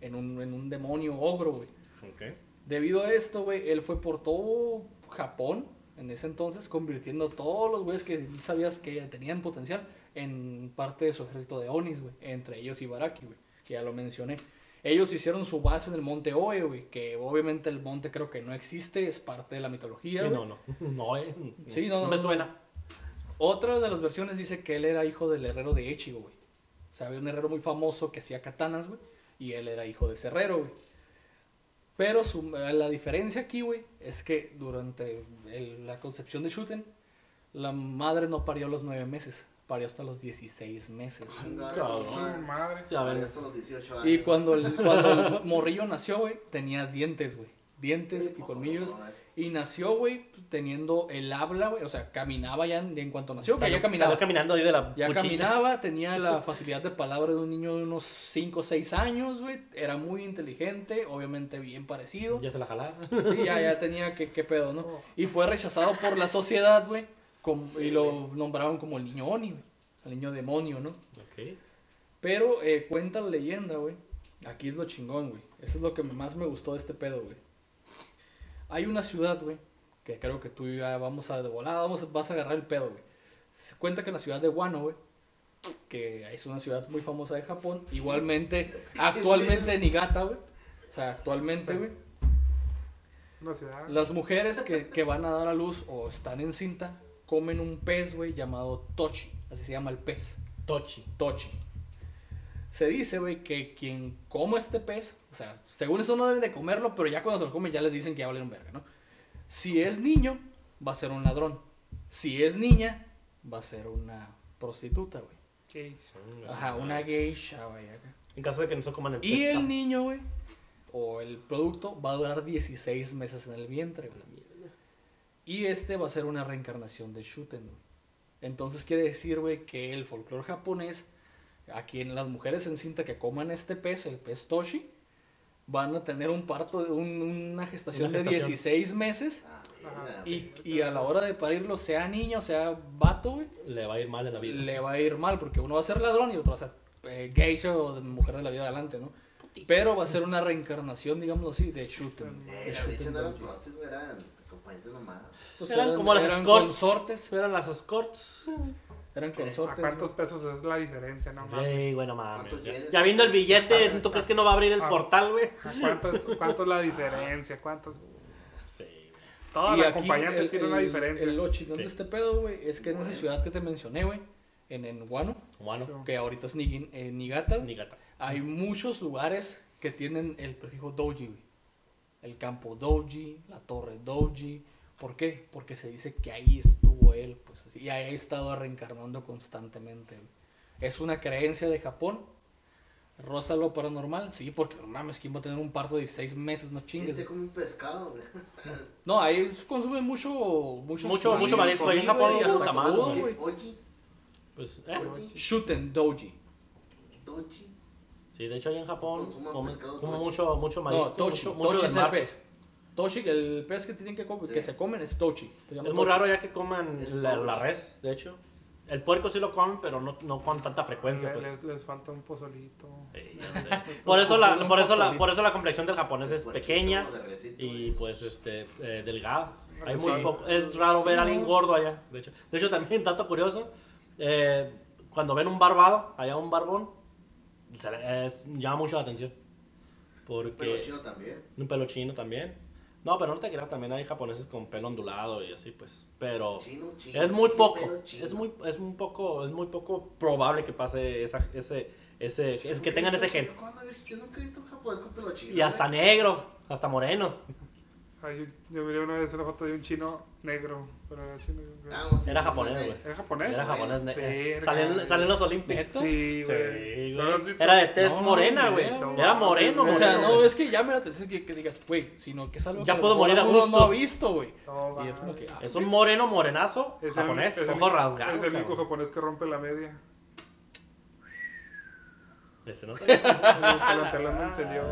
En un, en un demonio ogro, güey. Ok. Debido a esto, güey, él fue por todo Japón en ese entonces, convirtiendo todos los güeyes que sabías que tenían potencial en parte de su ejército de Onis, güey. Entre ellos Ibaraki, güey, que ya lo mencioné. Ellos hicieron su base en el monte Oe, güey, que obviamente el monte creo que no existe, es parte de la mitología. Sí, güey. no, no. No, eh. Sí, no, no no, me suena. Otra de las versiones dice que él era hijo del herrero de Echigo, güey. O sea, había un herrero muy famoso que hacía katanas, güey. Y él era hijo de ese herrero, güey. Pero su- la diferencia aquí, güey, es que durante el- la concepción de Shuten, la madre no parió a los nueve meses, parió hasta los 16 meses. Chingar, Cabrón. Su madre. Sí, a ver. Hasta los 18 años. Y cuando el, cuando el morrillo nació, güey, tenía dientes, güey. Dientes y colmillos. Y nació, güey, teniendo el habla, güey. O sea, caminaba ya en, en cuanto nació, que Salió, ya caminaba. salió caminando ahí de la Ya cuchilla. caminaba, tenía la facilidad de palabra de un niño de unos 5 o 6 años, güey. Era muy inteligente, obviamente bien parecido. Ya se la jalaba. Sí, ya, ya tenía que, qué pedo, ¿no? Y fue rechazado por la sociedad, güey. Como- Sí, y lo nombraron como el niño Oni, güey. El niño demonio, ¿no? Ok. Pero eh, cuenta la leyenda, güey. Aquí es lo chingón, güey. Eso es lo que más me gustó de este pedo, güey. Hay una ciudad, güey, que creo que tú ya vamos a de volada, vamos, vas a agarrar el pedo, güey. Se cuenta que en la ciudad de Wano, güey, que es una ciudad muy famosa de Japón, igualmente, actualmente Niigata, güey. O sea, actualmente, güey, Una ciudad. las mujeres que, que van a dar a luz o están en cinta comen un pez, güey, llamado tochi. Así se llama el pez. Tochi. Tochi. Se dice, güey, que quien come este pez, o sea, según eso no deben de comerlo, pero ya cuando se lo comen ya les dicen que ya valieron verga, ¿no? Si es niño, va a ser un ladrón. Si es niña, va a ser una prostituta, güey. ¿Qué? Ajá, una geisha, güey. En caso de que no se coman el Y el niño, güey, o el producto, va a durar 16 meses en el vientre, güey. Y este va a ser una reencarnación de Shuten. Entonces quiere decir, güey, que el folclore japonés, aquí en las mujeres en cinta que coman este pez, el pez Toshi, van a tener un parto, de un- una gestación Una de gestación. 16 meses. Ah, Ajá. Y, y a la hora de parirlo, sea niño, sea vato, güey, Le va a ir mal en la vida. le va a ir mal porque uno va a ser ladrón y otro va a ser eh, geisha o de mujer de la vida adelante, ¿no? Pero va a ser una reencarnación, digamos así, de Shuten. Eh, de las bichas Shuten no Doji. prostis, nomás. Pues Eran como las escorts. consortes. Eran las escorts. Eran ¿A consortes. cuántos pesos es la diferencia? No mames. Ey, bueno, mames. ¿Cuántos Ya, ya viendo el billete, ¿tú crees que no va a abrir el portal, güey? ¿A cuánto es, cuánto es la diferencia? ¿Cuánto? Sí. Toda Y la acompañante el- tiene una diferencia. el- lo chingón Sí. de este pedo, güey, es que en esa ciudad que te mencioné, güey, en, en Wano, Bueno, que ahorita es Nigi- eh, Niigata, ni gata. hay muchos lugares que tienen el prefijo doji, güey. El campo doji, la torre doji. ¿Por qué? Porque se dice que ahí estuvo él, pues así, y ahí ha estado reencarnando constantemente. Es una creencia de Japón. Rosa lo paranormal, sí, porque no mames, ¿quién va a tener un parto de 16 meses? No ¿Quién chingues. se come un pescado, güey? No, ahí consumen mucho, mucho, Mucho- mucho marisco, ahí en Japón hasta. Oji, Pues, eh. oji, Shuten doji. tochi. Sí, de hecho, allá en Japón comen, tochi. mucho, mucho marisco. No, tochi. mucho, mucho tochi es el pez. Tochi, el pez que tienen que, comer, Sí. que se comen es tochi. Es muy tochi. raro ya que coman Es la, la res, de hecho. El puerco sí lo comen, pero no, no con tanta frecuencia, Le- pues. les, les falta un pozolito. Sí, ya sé. Por eso la, por eso la, por eso la complexión del japonés es Puerquito, pequeña de recito, y pues este eh, delgada. Hay Sí. muy poco, es raro ver a alguien gordo allá, de hecho. De hecho también dato curioso, eh, cuando ven un barbado, allá un barbón, es- llama mucho la atención. Porque Pero chino también. un pelo chino también. No, pero no te creas, también hay japoneses con pelo ondulado y así pues, pero Chino, chino. es muy poco, es muy es un poco es muy poco probable que pase esa, ese ese es que tengan he ese visto- gen. ¿Cuándo he visto? Yo nunca he visto un japonés con pelo chino. Y hasta güey. negro, hasta morenos. Ay, yo, yo miré una vez la foto de un chino negro. Pero era chino. yo creo. Ah, no, sí, Era no, japonés, güey. güey. ¿Era japonés? Era japonés. ne- Verga, Salió en, güey. salió en los Olímpicos. Sí, Sí, güey. ¿No güey. visto? Era de tez No, morena, güey. güey. Era moreno, O O sea, moreno. no es que llame la atención que, que digas, güey, sino que es algo Ya que puedo morir a uno gusto. no ha visto, güey. No, Y es como que, ah, Es un moreno morenazo Es el- japonés, es el- ojo rasgado. Es el único japonés que rompe la media. Este no Calantela no entendió.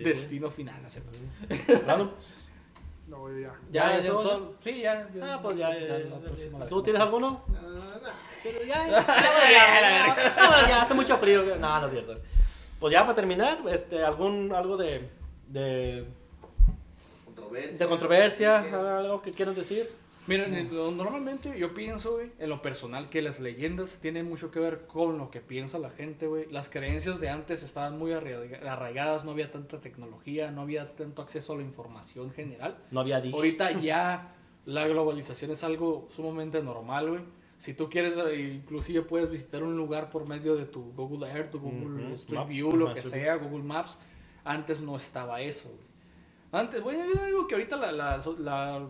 Sí, sí. Destino final, ¿no es cierto? Random. No, ya. Ya, Ya, son- sí, ya. Ah, pues ya. eh, ¿Tú tienes alguno? Ah, no. Ya, ya, ya, ya, ya, ya, hace mucho frío. No, no es cierto. Pues ya para terminar, este, algún, algo de, de, Controversia. de controversia, algo que quieran decir. Miren, eh, lo- normalmente yo pienso, güey, en lo personal, que las leyendas tienen mucho que ver con lo que piensa la gente, güey. Las creencias de antes estaban muy arraiga- arraigadas, no había tanta tecnología, no había tanto acceso a la información general. No había dicho. Ahorita ya la globalización es algo sumamente normal, güey. Si tú quieres, ver, inclusive puedes visitar un lugar por medio de tu Google Earth, tu Google Street Maps, View, lo que sea, Google Maps. Antes no estaba eso, güey. Antes, bueno, yo digo que ahorita la, la, la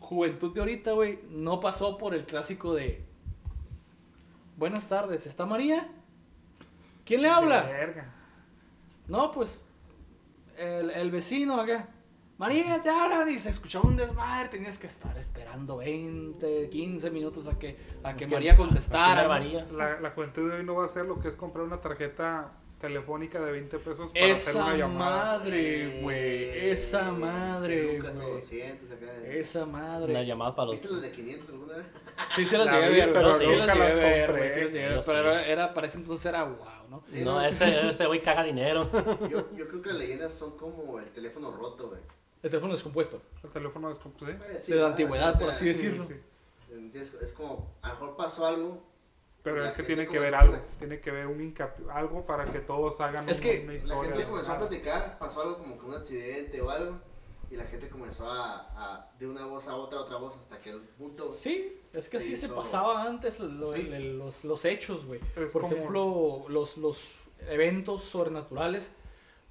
juventud de ahorita, güey, no pasó por el clásico de... Buenas tardes, ¿está María? ¿Quién le habla? Verga. No, pues el, el vecino acá. María, te hablan y se escuchaba un desmadre. Tenías que estar esperando 20, 15 minutos a que, a que María contestara. La. La, la juventud de hoy no va a hacer lo que es comprar una tarjeta telefónica de 20 pesos para hacer una llamada. madre, güey. Esa madre, güey. 200 acá. Esa Una madre. llamada para los. ¿Viste las de 500 alguna vez? Sí, se las La llegué a ver, pero. Sí, nunca las llegué a las ver, compré. güey, sí las llegué a ver, Yo Pero era, era- para ese entonces era wow, ¿no? Sí, No, ese, ese güey caga dinero. Yo, yo creo que las leyendas son como el teléfono roto, güey. El teléfono descompuesto. El teléfono es como, ¿sí? De la antigüedad, por así Sí, decirlo. Es como, a lo mejor pasó algo. Pero es que tiene que ver algo, tiene que ver un hincapié, algo para que todos hagan Es un- que una La gente comenzó a platicar, pasó algo como que un accidente o algo. Y la gente comenzó a, a- de una voz a otra, otra voz, hasta que el punto. Sí, es que Sí, así se pasaba antes lo- Sí. el- el- los, los hechos, güey. Por como- ejemplo, los, los eventos sobrenaturales.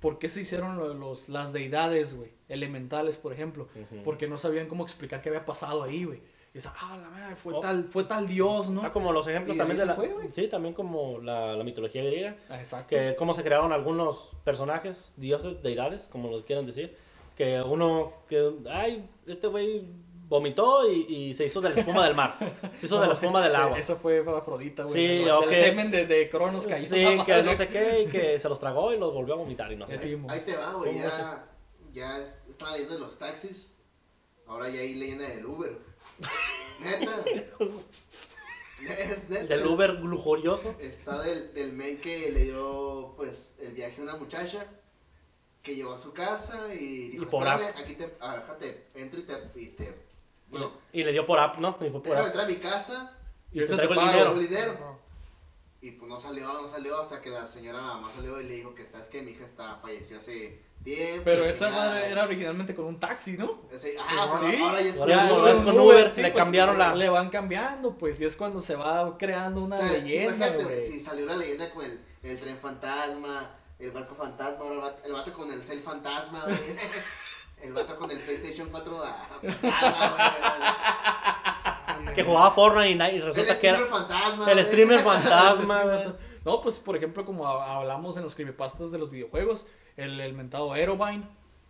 ¿Por qué se hicieron lo- los, las deidades, güey? Elementales, por ejemplo. Porque no sabían cómo explicar qué había pasado ahí, güey. Y dices, ah, la madre, fue, Oh. tal, fue tal dios, ¿no? Ah, como los ejemplos Y también ahí de la... fue, sí, también como la, la mitología griega. Ah, exacto. Que cómo se crearon algunos personajes, dioses, deidades, como los quieran decir. Que uno, que, ay, este güey vomitó y, y se hizo de la espuma del mar. Se hizo de la espuma del agua. Eso fue Afrodita, güey. Sí, de los- ok. Del semen de, de Cronos caído. Sí, que no sé qué, y que se los tragó y los volvió a vomitar y no sé. Mo. Ahí te va, güey. Ya, ya es- está la leyenda de los taxis. Ahora ya hay leyenda del Uber. Neta. es neta. Del Uber lujurioso. Está del, del men que le dio pues el viaje a una muchacha que llevó a su casa y dijo, Y por "Espérame, aquí te, ah, déjate, entro y te, y te bueno, Y le dio por app, ¿no? Y fue por déjame app. entrar a mi casa Y te ahorita traigo el dinero. el dinero. Y pues no salió, no salió hasta que la señora nada más salió y le dijo que sabes que mi hija está falleció hace tiempo. Pero esa ya- madre era originalmente con un taxi, ¿no? ese- ah, pues Sí. ahora ya es Ahora Ya es es con- Uber, Uber, sí, le pues, cambiaron la... Le van cambiando, pues, y es cuando se va creando una O sea, sí, leyenda, güey. Si salió la leyenda con el, el tren fantasma, el barco fantasma, ahora el vato, el vato con el cel fantasma, güey. El vato con el PlayStation 4 ah, fantasma, Que jugaba Fortnite y, resulta El que era... streamer fantasma. El streamer fantasma. No, pues, por ejemplo, como ha- hablamos en los creepypastas de los videojuegos, el, el mentado Aerobine,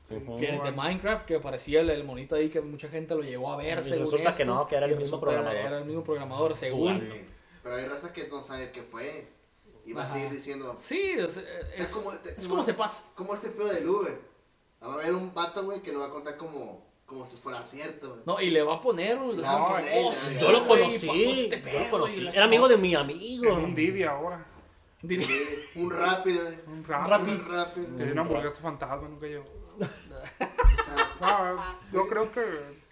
Ujú. que de Minecraft, que aparecía el, el monito ahí, que mucha gente lo llegó a ver, Y según resulta esto, que no, que era el mismo programador. Era el mismo programador, según. Sí, Pero hay raza que no sabe qué fue. Y va a seguir diciendo, Sí, es, sea, es, como- te- es como se pasa. ¿cómo es el pedo del Uber? Va a haber un vato, güey, que lo va a contar como, como si fuera cierto, güey. No, y le va a poner... Poner, le va a Yo lo güey, conocí, yo lo conocí. Era amigo de mi En amigo. un Didi ahora. Sí, un rápido, güey. Un rap. Rápido. Un rápido. De una hamburguesa fantasma, nunca llegó. No, yo creo que.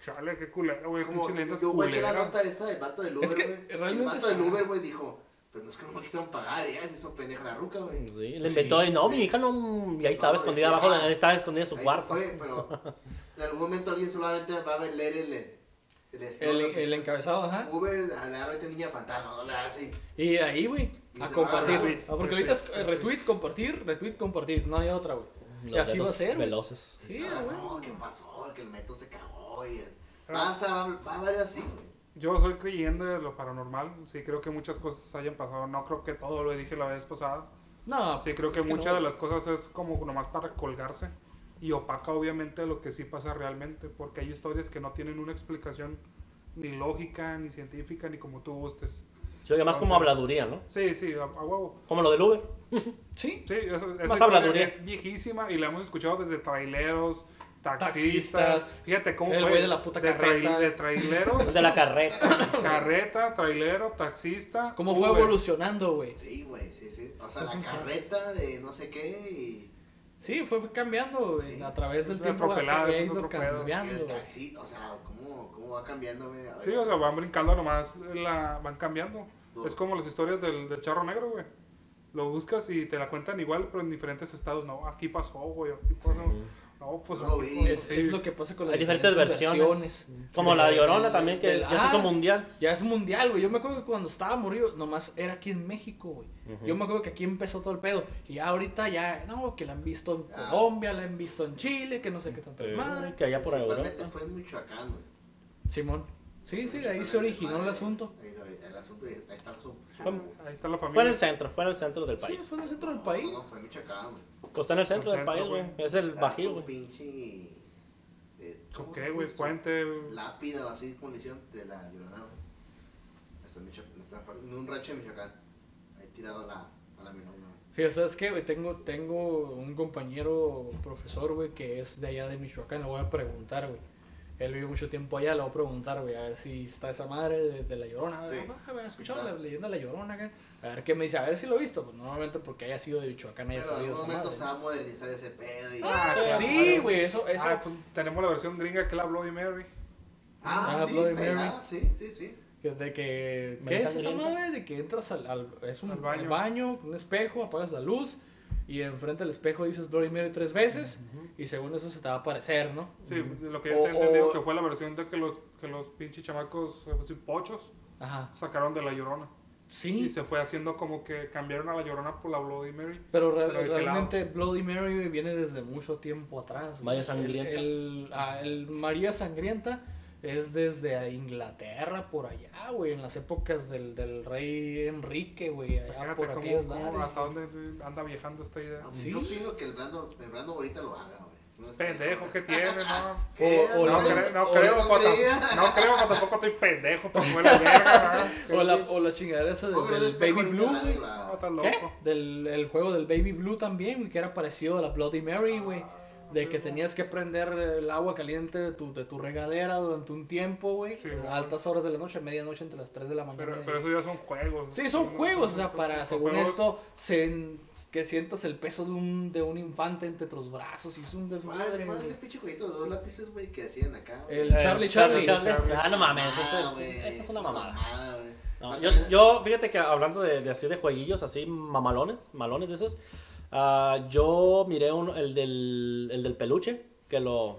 Chale, qué culero, güey. Como, yo voy a echar la nota esa del vato del Uber, Es que güey. realmente El vato del Uber, güey, dijo, pues no es que no me quisieron pagar, ya se hizo pendeja la ruca, güey. Sí, le inventó y no, mi hija no. Y ahí estaba No, escondida decía, abajo, de- estaba escondida en su Ahí se cuarto. fue, pero en algún momento alguien solamente va a ver leer el... el, El, el encabezado, ajá. Uber, agarra ahorita niña fantasma, no le así. Y ahí, güey, a compartir. va a güey. retweet, Ah, porque ahorita es eh, retweet, compartir, retweet, compartir. No hay otra, güey. Y así va a ser. Veloces. Sí, ah, güey. no, ¿qué pasó? Que el metro se cagó y... Ah. Pasa, va, va a haber así, güey. Yo soy creyente de lo paranormal. Sí, creo que muchas cosas hayan pasado. No creo que todo lo dije la vez pasada. No, Sí, creo que es muchas no. de las cosas es como nomás para colgarse. Y opaca, obviamente, lo que sí pasa realmente. Porque hay historias que no tienen una explicación ni lógica, ni científica, ni como tú gustes. Se oye más como habladuría, ¿no? Sí, sí, a, a huevo. Como lo del Uber. Sí. Sí, esa, esa Más habladuría. es viejísima y la hemos escuchado desde traileros, taxistas. Taxistas, Fíjate cómo el fue. güey de la puta de, carreta. de traileros, De la carreta. carreta, trailero, taxista. ¿Cómo fue Uber. evolucionando, güey? Sí, güey, sí, sí. O sea, la Fue carreta de no sé qué y... Sí, fue cambiando, güey. Sí. A través del Es tiempo ha, ido cambiando, el güey. taxi, o sea, ¿cómo, cómo va cambiando, güey? Sí, o sea, van brincando nomás, la, van cambiando. Es como las historias del, del charro negro, güey. Lo buscas y te la cuentan igual, pero en diferentes estados. No, aquí pasó, güey, aquí pasó. No, pues No lo aquí vi. fue- Es, sí. es lo que pasa con las Hay diferentes versiones. Como la Llorona también, que Del- ya se ah, hizo mundial. Ya es mundial, güey. Yo me acuerdo que cuando estaba morido, nomás era aquí en México, güey. Yo me acuerdo que aquí empezó todo el pedo. Y ya ahorita ya, no, que la han visto en Ah. Colombia, la han visto en Chile, que no sé qué tanto Eh, madre. que allá por Europa. fue en Michoacán, güey. Simón. Sí, sí, de ahí se originó el asunto. Ahí, ahí, el asunto, y ahí está su... Ahí está la Fue en familia. el centro, fue en el centro del Sí, país. fue en el centro del No, país. No, fue en Michoacán, güey. Pues está en el centro El del centro, país, güey. Es el Está bajío, güey. pinche... eh, ¿Con ¿cómo qué, güey? Puente. Lápida o así, hicieron de la Llorona, güey. Está en Michoacán, está en un rancho de Michoacán. Ahí tirado a la, a la güey. Fíjate, ¿sabes qué, güey? Tengo, tengo un compañero profesor, güey, que es de allá de Michoacán. Le voy a preguntar, güey. Él vive mucho tiempo allá, le voy a preguntar, güey, a ver si está esa madre de, de la Llorona. Sí. Ah, ¿has escuchado la leyenda de la Llorona acá? A ver qué me dice, a ver si lo he visto. Pues normalmente porque haya sido de Michoacán haya Pero en salido algún esa momento se madre. va a modernizar ese pedo. Y... Ah, Pues sí, güey, eso, eso. Ah, pues tenemos la versión gringa que es la Bloody Mary. Ah, Ah, sí, Bloody Mary. sí, sí, sí. De que. ¿Qué es esa madre? De que entras al. al- es un Al baño. baño. un espejo, apagas la luz. Y enfrente del espejo dices Bloody Mary tres veces. Y según eso se te va a aparecer, ¿no? Sí, lo que yo O- te he entendido o- que fue la versión de que los, que los pinches chamacos, así, pochos, Ajá. sacaron de la llorona. Y Sí. se fue haciendo como que cambiaron a la llorona por la Bloody Mary. Pero re- Pero ¿de qué realmente Bloody Mary viene desde mucho tiempo atrás. María Sangrienta. El, el- ah, el María Sangrienta es desde Inglaterra, por allá, güey, en las épocas del, del rey Enrique, güey, allá Imagínate por aquellos cómo- lares, hasta güey. dónde anda viajando esta idea. Sí. Yo pido que el Brando, el Brando ahorita lo haga, güey. No es Pendejo que tiene, ¿no? ¿Qué? O- o No, la- cre- no o creo, la no creo, pa- tampoco estoy pendejo, tampoco la verga, ¿no? O la, o la chingadera esa de- del Baby Blue, estás ¿Qué? loco. Del el juego del Baby Blue también, que era parecido a la Bloody Mary, güey. De que tenías que prender el agua caliente de tu, de tu regadera durante un tiempo, güey. Sí, a altas horas de la noche, medianoche, entre las 3 de la mañana. Pero, pero eso ya son juegos. Sí, son juegos, o sea, para, según juegos- esto, se- que sientas el peso de un, de un infante entre tus brazos y es un ¿Cuál desmadre. cuál es güey. ese pinche jueguito de dos lápices, güey, que hacían acá? El Charlie Charlie. Ah, no mames, Ah, eso es, güey, esa es una mamada. No, yo, yo, fíjate que hablando de, de así de jueguillos, así mamalones, malones de esos, ah, yo miré un, el, del, el del peluche, que lo...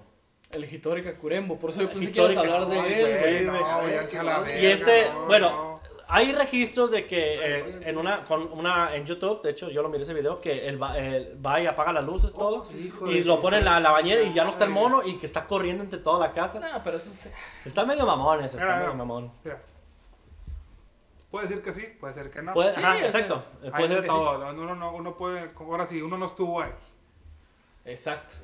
El Hitori Kakurembo, por eso yo pensé que ibas a hablar de él, güey, no, y este, no, bueno, no. hay registros de que eh, en una, con una, en YouTube, de hecho yo lo miré ese video, que él va, él va y apaga las luces, todo, Oh, hijo y lo pone en la, la bañera y ya no está el mono y que está corriendo entre toda la casa. No, pero eso es... Está medio mamón ese, está Mira, medio mamón. Mira. Puede decir que sí, puede ser que no. Puede, Sí, ajá, exacto. Puede ser de que sí. todo. Uno, no, uno puede, ahora sí, uno no estuvo ahí. Exacto.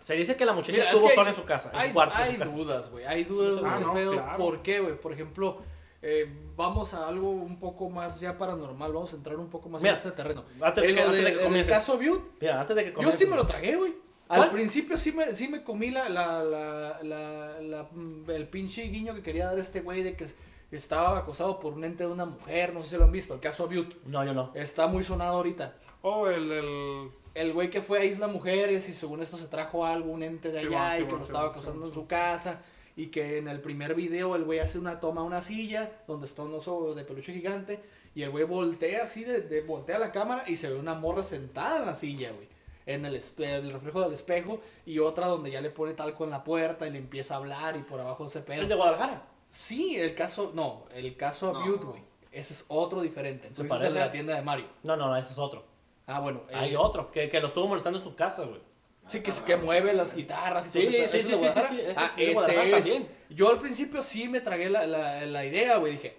Se dice que la muchacha Mira, es estuvo que sola en su casa, en Hay, su cuarto. en hay su casa. dudas, güey. Hay dudas de Ah, ese no, pedo. claro. ¿Por qué, güey? Por ejemplo, eh, vamos a algo un poco más ya paranormal. Vamos a entrar un poco más Mira, en este terreno. antes de En que- antes de que en el comiences. caso Butte, Mira, antes de que Yo comiences. sí me lo tragué, güey. Al ¿Cuál? principio sí me, sí me comí la, la, la, la, la- el pinche guiño que quería dar este güey de que estaba acosado por un ente de una mujer. No sé si lo han visto. El caso Butte. No, yo no. Está muy sonado ahorita. O el, el El güey que fue a Isla Mujeres y según esto se trajo algo, un ente de Sí, allá bueno, sí, y que bueno, lo estaba acosando sí, en su casa y que en el primer video el güey hace una toma a una silla donde está un oso de peluche gigante y el güey voltea así, de, de- voltea la cámara y se ve una morra sentada en la silla, güey. En el, espe- el reflejo del espejo y otra donde ya le pone talco en la puerta y le empieza a hablar y por abajo se ¿El de pega. Guadalajara? Sí, el caso, no, el caso No. Butte, güey. Ese es otro diferente. Entonces parece? es el de la tienda de Mario. No, no, no, ese es otro. Ah, bueno. Hay eh, otro, que, que lo estuvo molestando en su casa, güey. Sí, que, que mueve las guitarras y todo Sí, pedo. sí, ¿Ese sí, sí, sí, sí, ese Ah, es ese es. también. Yo al principio sí me tragué la, la, la idea, güey. Dije,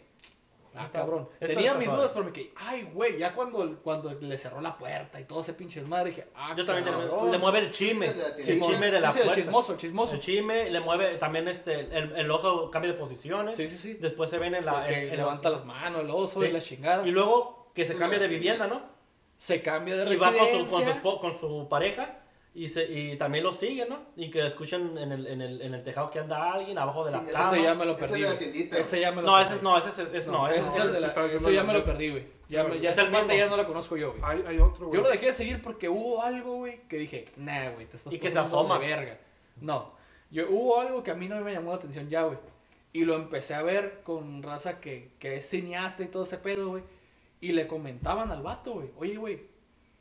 ah, Está- cabrón. Tenía está mis dudas, pero me quedé, ay, güey. Ya cuando, cuando le cerró la puerta y todo ese pinche desmadre, dije, ah, Yo también cabrón. le, le mueve el chisme. Sí, el chisme de la Sí, sí, el puerta. chismoso, el chismoso. El chisme, le mueve también este, el, el oso cambia de posiciones. Sí, sí, sí. Después se ven en la... En levanta las manos, el oso Sí. y la chingada. Y luego que se cambia de vivienda, ¿no? se cambia de Y va residencia. con su, con su, con su pareja y, se, y también lo sigue, ¿no? Y que escuchan en el, en el, en el tejado que anda alguien, abajo de la Sí, ese cama. Ese ya me lo Ese perdí. es de la güey. tiendita, Ese ya me lo No, perdí. ese es, no, ese es, ese- no, ese ese es el ese de la- eso ya me lo perdí, güey. Ya, me- ya Es esa el parte ya no la conozco yo, güey. hay, hay otro, güey. Yo lo dejé de seguir porque hubo algo, güey, que dije, nah, güey, te estás Y que se asoma. verga. No, yo, hubo algo que a mí no me llamó la atención ya, güey. Y lo empecé a ver con raza que, que es cineasta y todo ese pedo, güey. Y le comentaban al vato, güey, oye, güey,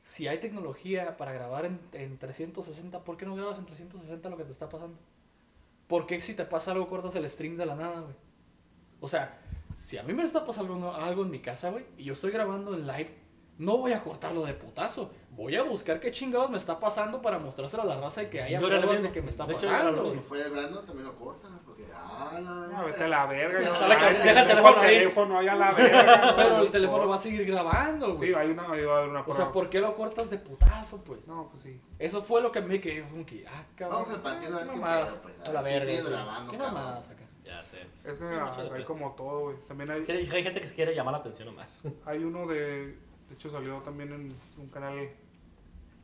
si hay tecnología para grabar en, en 360, ¿por qué no grabas en 360 lo que te está pasando? ¿Por qué si te pasa algo cortas el stream de la nada, güey? O sea, si a mí me está pasando algo, en mi casa, güey, y yo estoy grabando en live, no voy a cortarlo de putazo. Voy a buscar qué chingados me está pasando para mostrárselo a la raza y que haya pruebas de que me está De hecho, pasando. Si fue el Brandon, también lo cortan. Ah, la No, verga. vete a la verga. ya. Deja la- Ay, deja el teléfono ahí. teléfono ahí a la verga. Pero el teléfono va a seguir grabando, güey. Sí, hay una, hay una o prueba. sea, ¿por qué lo cortas de putazo, pues? No, pues sí. Eso fue lo que me quedé como que, ah, cabrón. Vamos al panteón a ver qué pedo, pues, a la verga. grabando, ¿Qué mamadas acá? Ya sé. Es que hay, como todo, güey. También hay, Hay hay gente que se quiere llamar la atención nomás. hay uno de... De hecho, salió también en un canal...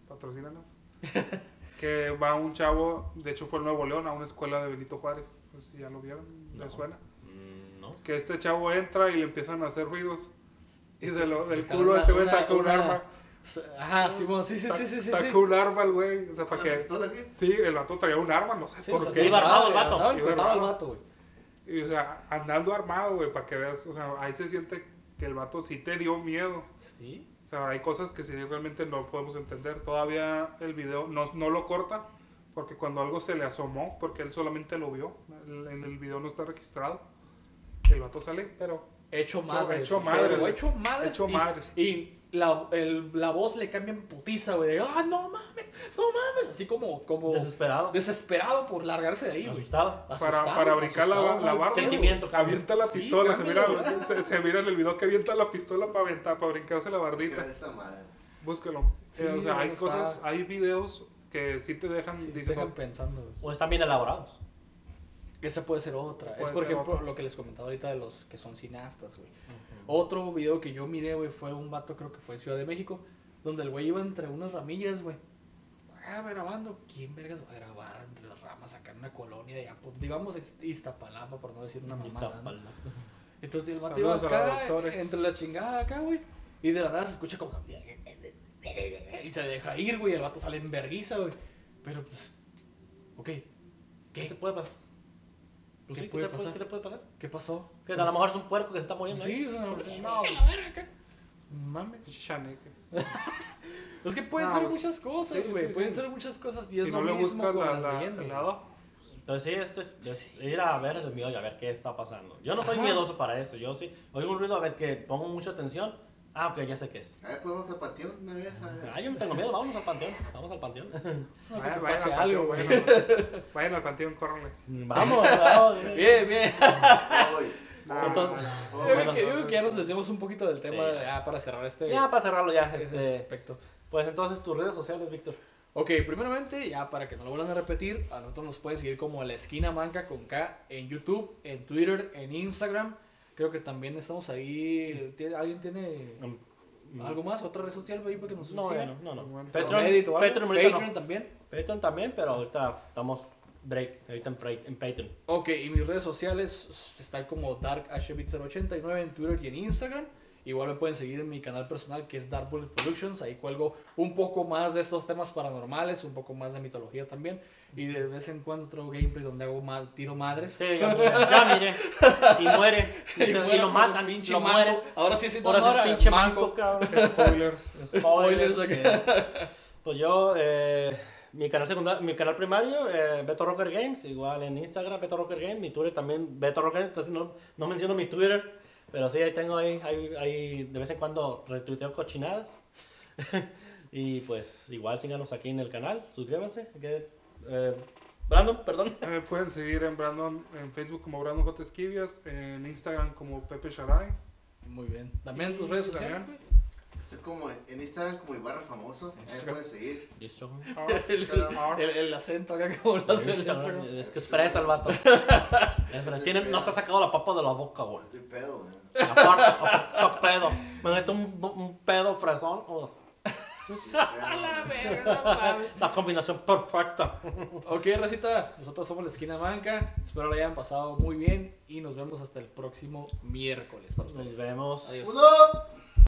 Patrocínanos. que va un chavo, de hecho fue el Nuevo León, a una escuela de Benito Juárez. No sé si ya lo vieron, No. ¿les suena? Mm, no. Que este chavo entra y le empiezan a hacer ruidos. Y de lo, del culo una- este güey una- saca un arma. Ajá, Simón, sí, sí, sí, sí, sí. Saca sí. un arma el güey. O sea, para ¿Una que. pistola qué? Sí, el vato traía un arma, no sé Sí, por o sea, qué. sí, Iba armado el vato. Iba emputado el armado. vato, güey. Y, o sea, andando armado, güey, para que veas. O sea, ahí se siente que el vato sí te dio miedo. Sí. Sea, hay cosas que sí realmente no podemos entender. Todavía el video no, no lo corta porque cuando algo se le asomó, porque él solamente lo vio, el- en el video no está registrado. El vato sale, pero Hecho madres. hecho. Pero Hecho madres. Hecho y- madres. Y la, el- la voz le cambia en putiza, güey. de, Ah, no mames, no mames. Así como, como Desesperado. desesperado por largarse de ahí, güey. Asustado. para, Asustado, para brincar la, la barra, Sentimiento, cambia. avienta la Sí, pistola. se, mira, se, se mira en el video que avienta la pistola para aventar, para brincarse la ¿Qué bardita. esa madre? Búsquelo. Sí, Eh, o sea, hay está- cosas, hay videos que sí te dejan, Sí, te dicen, dejan pensando. güey. O están bien elaborados. Esa puede ser otra. Puede es por ejemplo otra. lo que les comentaba ahorita de los que son cineastas, güey. Otro video que yo miré, güey, fue un vato, creo que fue en Ciudad de México, donde el güey iba entre unas ramillas, güey. Ah, grabando. ¿Quién vergas va a grabar entre las ramas acá en una colonia de pues, digamos Iztapalapa, por no decir una mamada, ¿no? Entonces el vato iba acá, entre la chingada acá, güey. Y de la nada se escucha como. Y se deja ir, güey. El vato sale en verguiza, güey. Pero pues. Ok. ¿Qué te ¿Qué? puede pasar? Pues ¿Qué sí, ¿qué puede te puede- pasar? ¿qué te puede pasar? ¿Qué pasó? Que a lo mejor es un puerco que se está muriendo Sí, ahí. o sea, No. la. Mames. Chaneque. Es que pueden No, ser pues, muchas cosas, sí, güey. sí, pueden sí. ser muchas cosas y es Si lo no mismo con la, las la, leyendas. lado, Entonces sí, es, es- es ir a ver el mío y a ver qué está pasando. Yo no soy Ajá. miedoso para eso. Yo sí oigo un ruido a ver que pongo mucha atención. Ah, ok, ya sé qué es. A ver, podemos al panteón una vez. A ver. Ah, yo no tengo miedo, vamos al panteón. Vamos al panteón. No, que vayan, al algo, panteón, vayan al- vayan al panteón, córranle. vamos, vamos. Bien, bien. Voy. Entonces, Yo Voy. creo bueno, que, yo creo que ya nos desviamos un poquito del tema Sí. ya para cerrar este, Ya para cerrarlo ya, este este, aspecto. pues entonces tus redes sociales, Víctor. Ok, primeramente, ya para que no lo vuelvan a repetir, a nosotros nos pueden seguir como La Esquina Manca con K en YouTube, en Twitter, en Instagram. Creo que también estamos ahí. ¿Tiene- ¿Alguien tiene algo más? ¿Otra red social ahí para que nos No, ya no, no, no. Bueno, Patreon? Patreon, no. También. Patreon también, pero ahorita estamos break, ahorita en, break- en Patreon. Ok, y mis redes sociales están como DarkHBit089 en Twitter y en Instagram. Igual me pueden seguir en mi canal personal que es Dark Bullet Productions. Ahí cuelgo un poco más de estos temas paranormales, un poco más de mitología también. Y de vez en cuando otro gameplay donde hago mal, tiro madres. Sí, ya, ya miré. Y muere. Y, se- y muero lo matan. pinche Lo mueren. Ahora sí, sí, Ahora sí es pinche manco, cabrón. Spoilers. Spoilers sí. Pues yo, eh, mi canal secundario, mi canal primario, eh, Beto Rocker Games, igual en Instagram, Beto Rocker Games, mi Twitter también, Beto Rocker, entonces no, no menciono mi Twitter, pero sí, ahí tengo ahí, ahí, ahí de vez en cuando retuiteo cochinadas. y pues igual síganos aquí en el canal, suscríbanse. Que, eh, Brandon, perdón. Me pueden seguir en Brandon, en Facebook como Brandon J. Esquivias, en Instagram como Pepe Sharay. Muy bien. También tus redes sociales. También. Estoy como en en Instagram como Ibarra Famoso. Ahí me pueden seguir. El, el- el acento acá como lo hace el otro. Es que es fresa el vato. Es fresa. Tiene- no se ha sacado la papa de la boca, güey. Estoy pedo, güey. Aparte, aparte está pedo. Me meto un, un pedo fresón. oh, Estoy pedo. la combinación perfecta. Ok, Racita, nosotros somos la esquina manca. Espero lo hayan pasado muy bien y nos vemos hasta el próximo miércoles para ustedes. Nos vemos. Adiós. ¡Uno!